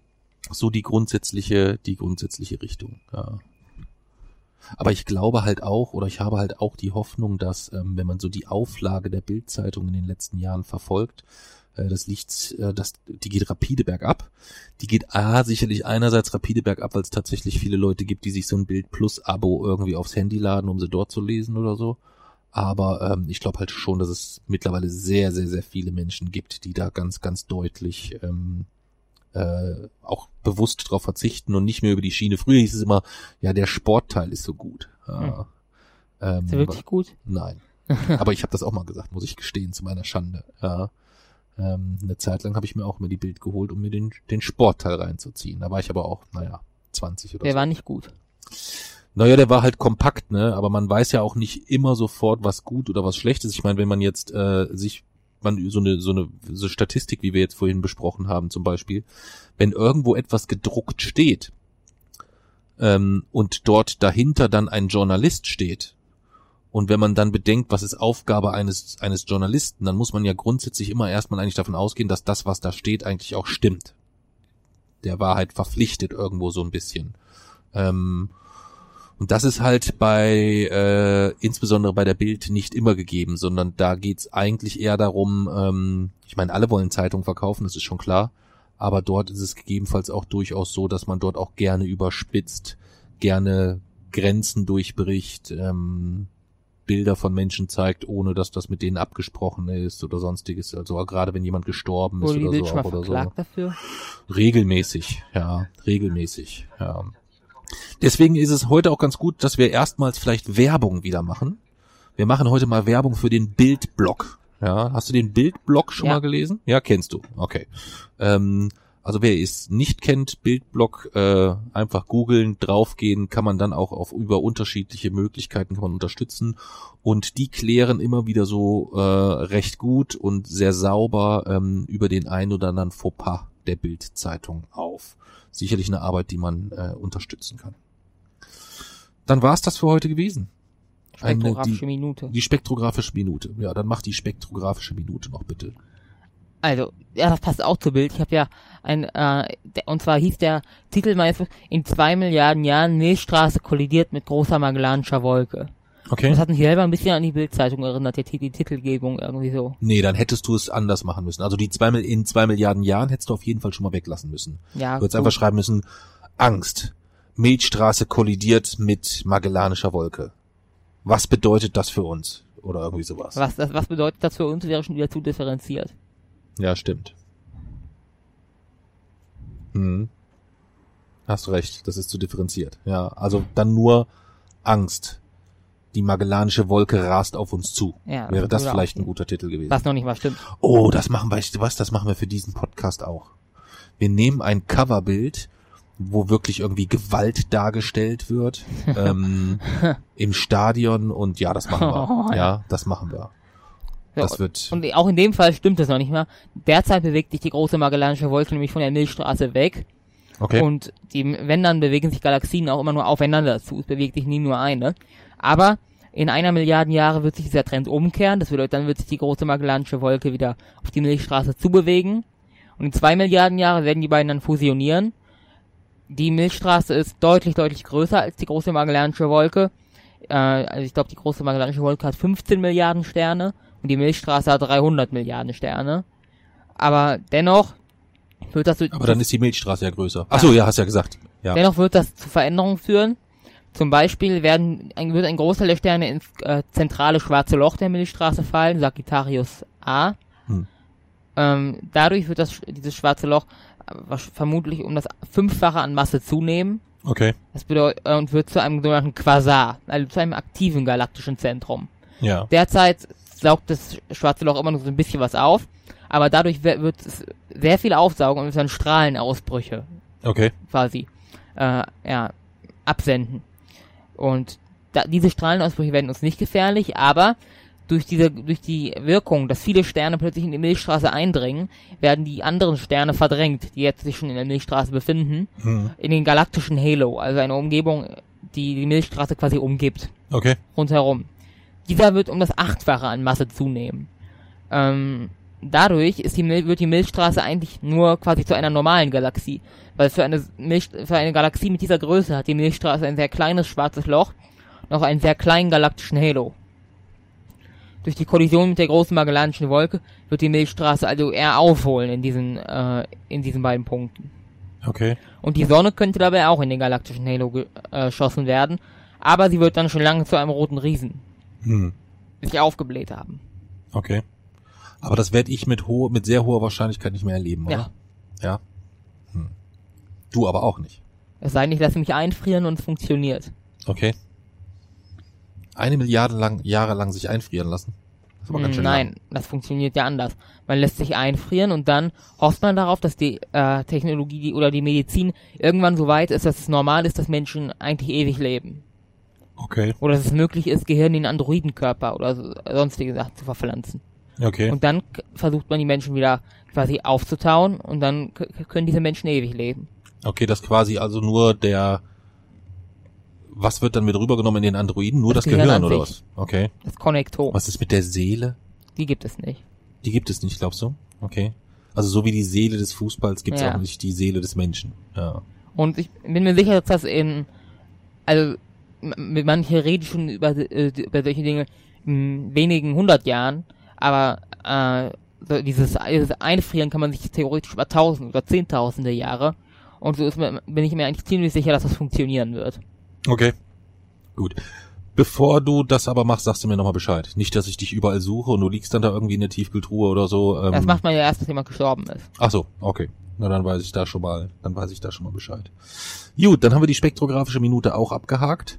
so die grundsätzliche, die grundsätzliche Richtung. Ja. Aber ich glaube halt auch, oder ich habe halt auch die Hoffnung, dass, ähm, wenn man so die Auflage der Bildzeitung in den letzten Jahren verfolgt, äh, das liegt, äh, das, die geht rapide bergab. Die geht A, sicherlich einerseits rapide bergab, weil es tatsächlich viele Leute gibt, die sich so ein Bild Plus Abo irgendwie aufs Handy laden, um sie dort zu lesen oder so. Aber ähm, ich glaube halt schon, dass es mittlerweile sehr, sehr, sehr viele Menschen gibt, die da ganz, ganz deutlich ähm, äh, auch bewusst drauf verzichten und nicht mehr über die Schiene. Früher hieß es immer, ja, der Sportteil ist so gut. Ja, ähm, Ist der wirklich gut? Nein. *laughs* Aber ich habe das auch mal gesagt, muss ich gestehen, zu meiner Schande. Ja. Ähm, eine Zeit lang habe ich mir auch immer die Bild geholt, um mir den, den Sportteil reinzuziehen. Da war ich aber auch, naja, 20 oder Der so. war nicht gut. Naja, der war halt kompakt, ne? Aber man weiß ja auch nicht immer sofort, was gut oder was schlecht ist. Ich meine, wenn man jetzt äh, sich man so eine so eine so Statistik, wie wir jetzt vorhin besprochen haben, zum Beispiel, wenn irgendwo etwas gedruckt steht ähm, und dort dahinter dann ein Journalist steht und wenn man dann bedenkt, was ist Aufgabe eines eines Journalisten, dann muss man ja grundsätzlich immer erstmal eigentlich davon ausgehen, dass das, was da steht, eigentlich auch stimmt. Der Wahrheit verpflichtet irgendwo so ein bisschen. Ähm, Und das ist halt bei, äh, insbesondere bei der Bild nicht immer gegeben, sondern da geht's eigentlich eher darum, ähm, ich meine, alle wollen Zeitungen verkaufen, das ist schon klar, aber dort ist es gegebenenfalls auch durchaus so, dass man dort auch gerne überspitzt, gerne Grenzen durchbricht, ähm, Bilder von Menschen zeigt, ohne dass das mit denen abgesprochen ist oder sonstiges. Also gerade wenn jemand gestorben ist oder so auch oder so. verklagt dafür? Regelmäßig, ja, regelmäßig, ja. Deswegen ist es heute auch ganz gut, dass wir erstmals vielleicht Werbung wieder machen. Wir machen heute mal Werbung für den Bildblog. Ja, hast du den Bildblog schon Ja. mal gelesen? Ja, kennst du. Okay. Ähm, also wer es nicht kennt, Bildblog, äh, einfach googeln, draufgehen, kann man dann auch auf über unterschiedliche Möglichkeiten kann man unterstützen und die klären immer wieder so äh, recht gut und sehr sauber ähm, über den ein oder anderen Fauxpas der Bildzeitung auf. Sicherlich eine Arbeit, die man äh, unterstützen kann. Dann war's das für heute gewesen. Eine- Spektrographische die, Minute. die spektrographische Minute. Ja, dann mach die spektrographische Minute noch bitte. Also, ja, das passt auch zu Bild. Ich habe ja ein, äh, der, und zwar hieß der Titel Buchs, in zwei Milliarden Jahren Milchstraße kollidiert mit großer Magellanischer Wolke. Okay. Das hat mich selber ein bisschen an die Bildzeitung erinnert, die, die Titelgebung irgendwie so. Nee, dann hättest du es anders machen müssen. Also die zwei, in zwei Milliarden Jahren hättest du auf jeden Fall schon mal weglassen müssen. Ja, Du hättest gut. einfach schreiben müssen, Angst. Milchstraße kollidiert mit Magellanischer Wolke. Was bedeutet das für uns? Oder irgendwie sowas. was, das, was bedeutet das für uns, wäre schon wieder zu differenziert. Ja, stimmt. Hm. Hast du recht, das ist zu differenziert. Ja, also dann nur Angst. Die Magellanische Wolke rast auf uns zu. Ja, Wäre das würde auch vielleicht ein guter Titel gewesen. Was noch nicht mal stimmt. Oh, das machen wir, weißt du was, das machen wir für diesen Podcast auch. Wir nehmen ein Coverbild, wo wirklich irgendwie Gewalt dargestellt wird, *laughs* ähm, im Stadion und ja, das machen *laughs* Oh, wir. ja. Ja, das machen wir. Ja, Das wird, Und auch in dem Fall stimmt es noch nicht mal. Derzeit bewegt sich die große Magellanische Wolke nämlich von der Milchstraße weg. okay. Und die, wenn dann bewegen sich Galaxien auch immer nur aufeinander zu. Es bewegt sich nie nur eine. Aber in einer Milliarden Jahre wird sich dieser Trend umkehren. Das bedeutet, dann wird sich die große Magellanische Wolke wieder auf die Milchstraße zubewegen. Und in zwei Milliarden Jahre werden die beiden dann fusionieren. Die Milchstraße ist deutlich, deutlich größer als die große Magellanische Wolke. Äh, also ich glaube, die große Magellanische Wolke hat 15 Milliarden Sterne und die Milchstraße hat 300 Milliarden Sterne. Aber dennoch wird das Aber dann ist die Milchstraße ja größer. Ach so, ja, hast ja gesagt. Ja. Dennoch wird das zu Veränderungen führen. Zum Beispiel werden, ein, wird ein Großteil der Sterne ins äh, zentrale schwarze Loch der Milchstraße fallen, Sagittarius A. Hm. Ähm, dadurch wird das, dieses schwarze Loch äh, vermutlich um das Fünffache an Masse zunehmen. Okay. Das bedeutet, äh, und wird zu einem sogenannten Quasar, also zu einem aktiven galaktischen Zentrum. Ja. Derzeit saugt das schwarze Loch immer nur so ein bisschen was auf, aber dadurch wird es sehr viel aufsaugen und es werden Strahlenausbrüche Okay. quasi äh, ja, absenden. Und da, diese Strahlenausbrüche werden uns nicht gefährlich, aber durch diese, durch die Wirkung, dass viele Sterne plötzlich in die Milchstraße eindringen, werden die anderen Sterne verdrängt, die jetzt sich schon in der Milchstraße befinden, Hm. in den galaktischen Halo, also eine Umgebung, die die Milchstraße quasi umgibt Okay. rundherum. Dieser wird um das Achtfache an Masse zunehmen. Ähm, dadurch ist die Mil wird die Milchstraße eigentlich nur quasi zu einer normalen Galaxie. Weil für eine, Milch für eine Galaxie mit dieser Größe hat die Milchstraße ein sehr kleines schwarzes Loch auch einen sehr kleinen galaktischen Halo. Durch die Kollision mit der großen Magellanischen Wolke wird die Milchstraße also eher aufholen in diesen, äh, in diesen beiden Punkten. Okay. Und die Sonne könnte dabei auch in den galaktischen Halo ge- äh, geschossen werden, aber sie wird dann schon lange zu einem roten Riesen Hm. sich aufgebläht haben. Okay. Aber das werde ich mit hohe, mit sehr hoher Wahrscheinlichkeit nicht mehr erleben, oder? Ja. Ja. Hm. Du aber auch nicht. Es sei nicht, dass sie mich einfrieren und es funktioniert. Okay. Eine Milliarde lang, Jahre lang sich einfrieren lassen. Das ist aber ganz Hm, schön Nein, lang. das funktioniert ja anders. Man lässt sich einfrieren und dann hofft man darauf, dass die äh, Technologie die, oder die Medizin irgendwann so weit ist, dass es normal ist, dass Menschen eigentlich ewig leben. Okay. Oder dass es möglich ist, Gehirn in Androidenkörper oder so, sonstige Sachen zu verpflanzen. Okay. Und dann versucht man die Menschen wieder quasi aufzutauen und dann können diese Menschen ewig leben. Okay, das quasi also nur der, was wird dann mit rübergenommen in den Androiden? Nur das, Das Gehirn, Gehirn oder was? Okay. Das Konnektor, Was ist mit der Seele? die gibt es nicht. Die gibt es nicht, glaubst du? Okay. Also so wie die Seele des Fußballs gibt es Ja. auch nicht die Seele des Menschen. Ja. Und ich bin mir sicher, dass das in, also manche reden schon über, äh, über solche Dinge in wenigen hundert Jahren, aber äh, so dieses, dieses Einfrieren kann man sich theoretisch über tausend oder zehntausende Jahre und so ist mir, bin ich mir eigentlich ziemlich sicher, dass das funktionieren wird. Okay. Gut. Bevor du das aber machst, sagst du mir nochmal Bescheid. Nicht, dass ich dich überall suche und du liegst dann da irgendwie in der Tiefkühltruhe oder so. Ähm, Das macht man ja erst, dass jemand gestorben ist. Ach so, okay. Na, dann weiß ich da schon mal, dann weiß ich da schon mal Bescheid. Gut, dann haben wir die spektrographische Minute auch abgehakt.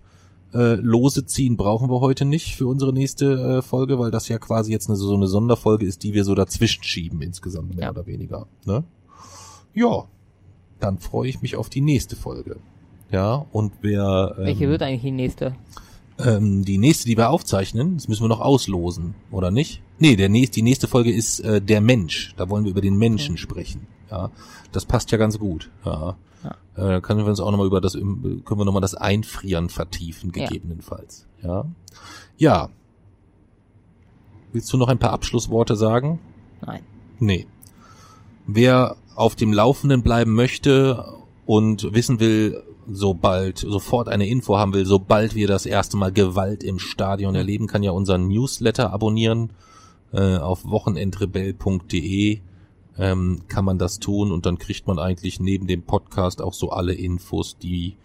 Äh, Lose ziehen brauchen wir heute nicht für unsere nächste äh, Folge, weil das ja quasi jetzt eine, so eine Sonderfolge ist, die wir so dazwischen schieben insgesamt, mehr Ja. oder weniger. Ne? Ja, dann freue ich mich auf die nächste Folge. Ja, und wer ähm, Welche wird eigentlich die nächste? ähm, die nächste, die wir aufzeichnen, das müssen wir noch auslosen, oder nicht? Nee, der nächste, die nächste Folge ist äh, der Mensch. Da wollen wir über den Menschen sprechen. Ja, das passt ja ganz gut. Ja, Ja. Äh, können wir uns auch nochmal über das, können wir noch mal das Einfrieren vertiefen, Ja. gegebenenfalls. Ja, ja. Willst du noch ein paar Abschlussworte sagen? Nein. Nee. Wer auf dem Laufenden bleiben möchte und wissen will, sobald, sofort eine Info haben will, sobald wir das erste Mal Gewalt im Stadion erleben, kann ja unseren Newsletter abonnieren. Äh, auf wochenendrebell.de ähm, kann man das tun und dann kriegt man eigentlich neben dem Podcast auch so alle Infos, die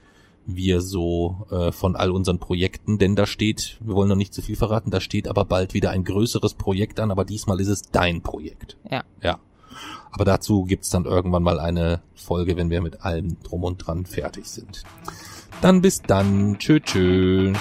wir so äh, von all unseren Projekten, denn da steht, wir wollen noch nicht zu viel verraten, da steht aber bald wieder ein größeres Projekt an, aber diesmal ist es dein Projekt. Ja. Ja. Aber dazu gibt's dann irgendwann mal eine Folge, wenn wir mit allem drum und dran fertig sind. Dann bis dann. Tschö, tschö.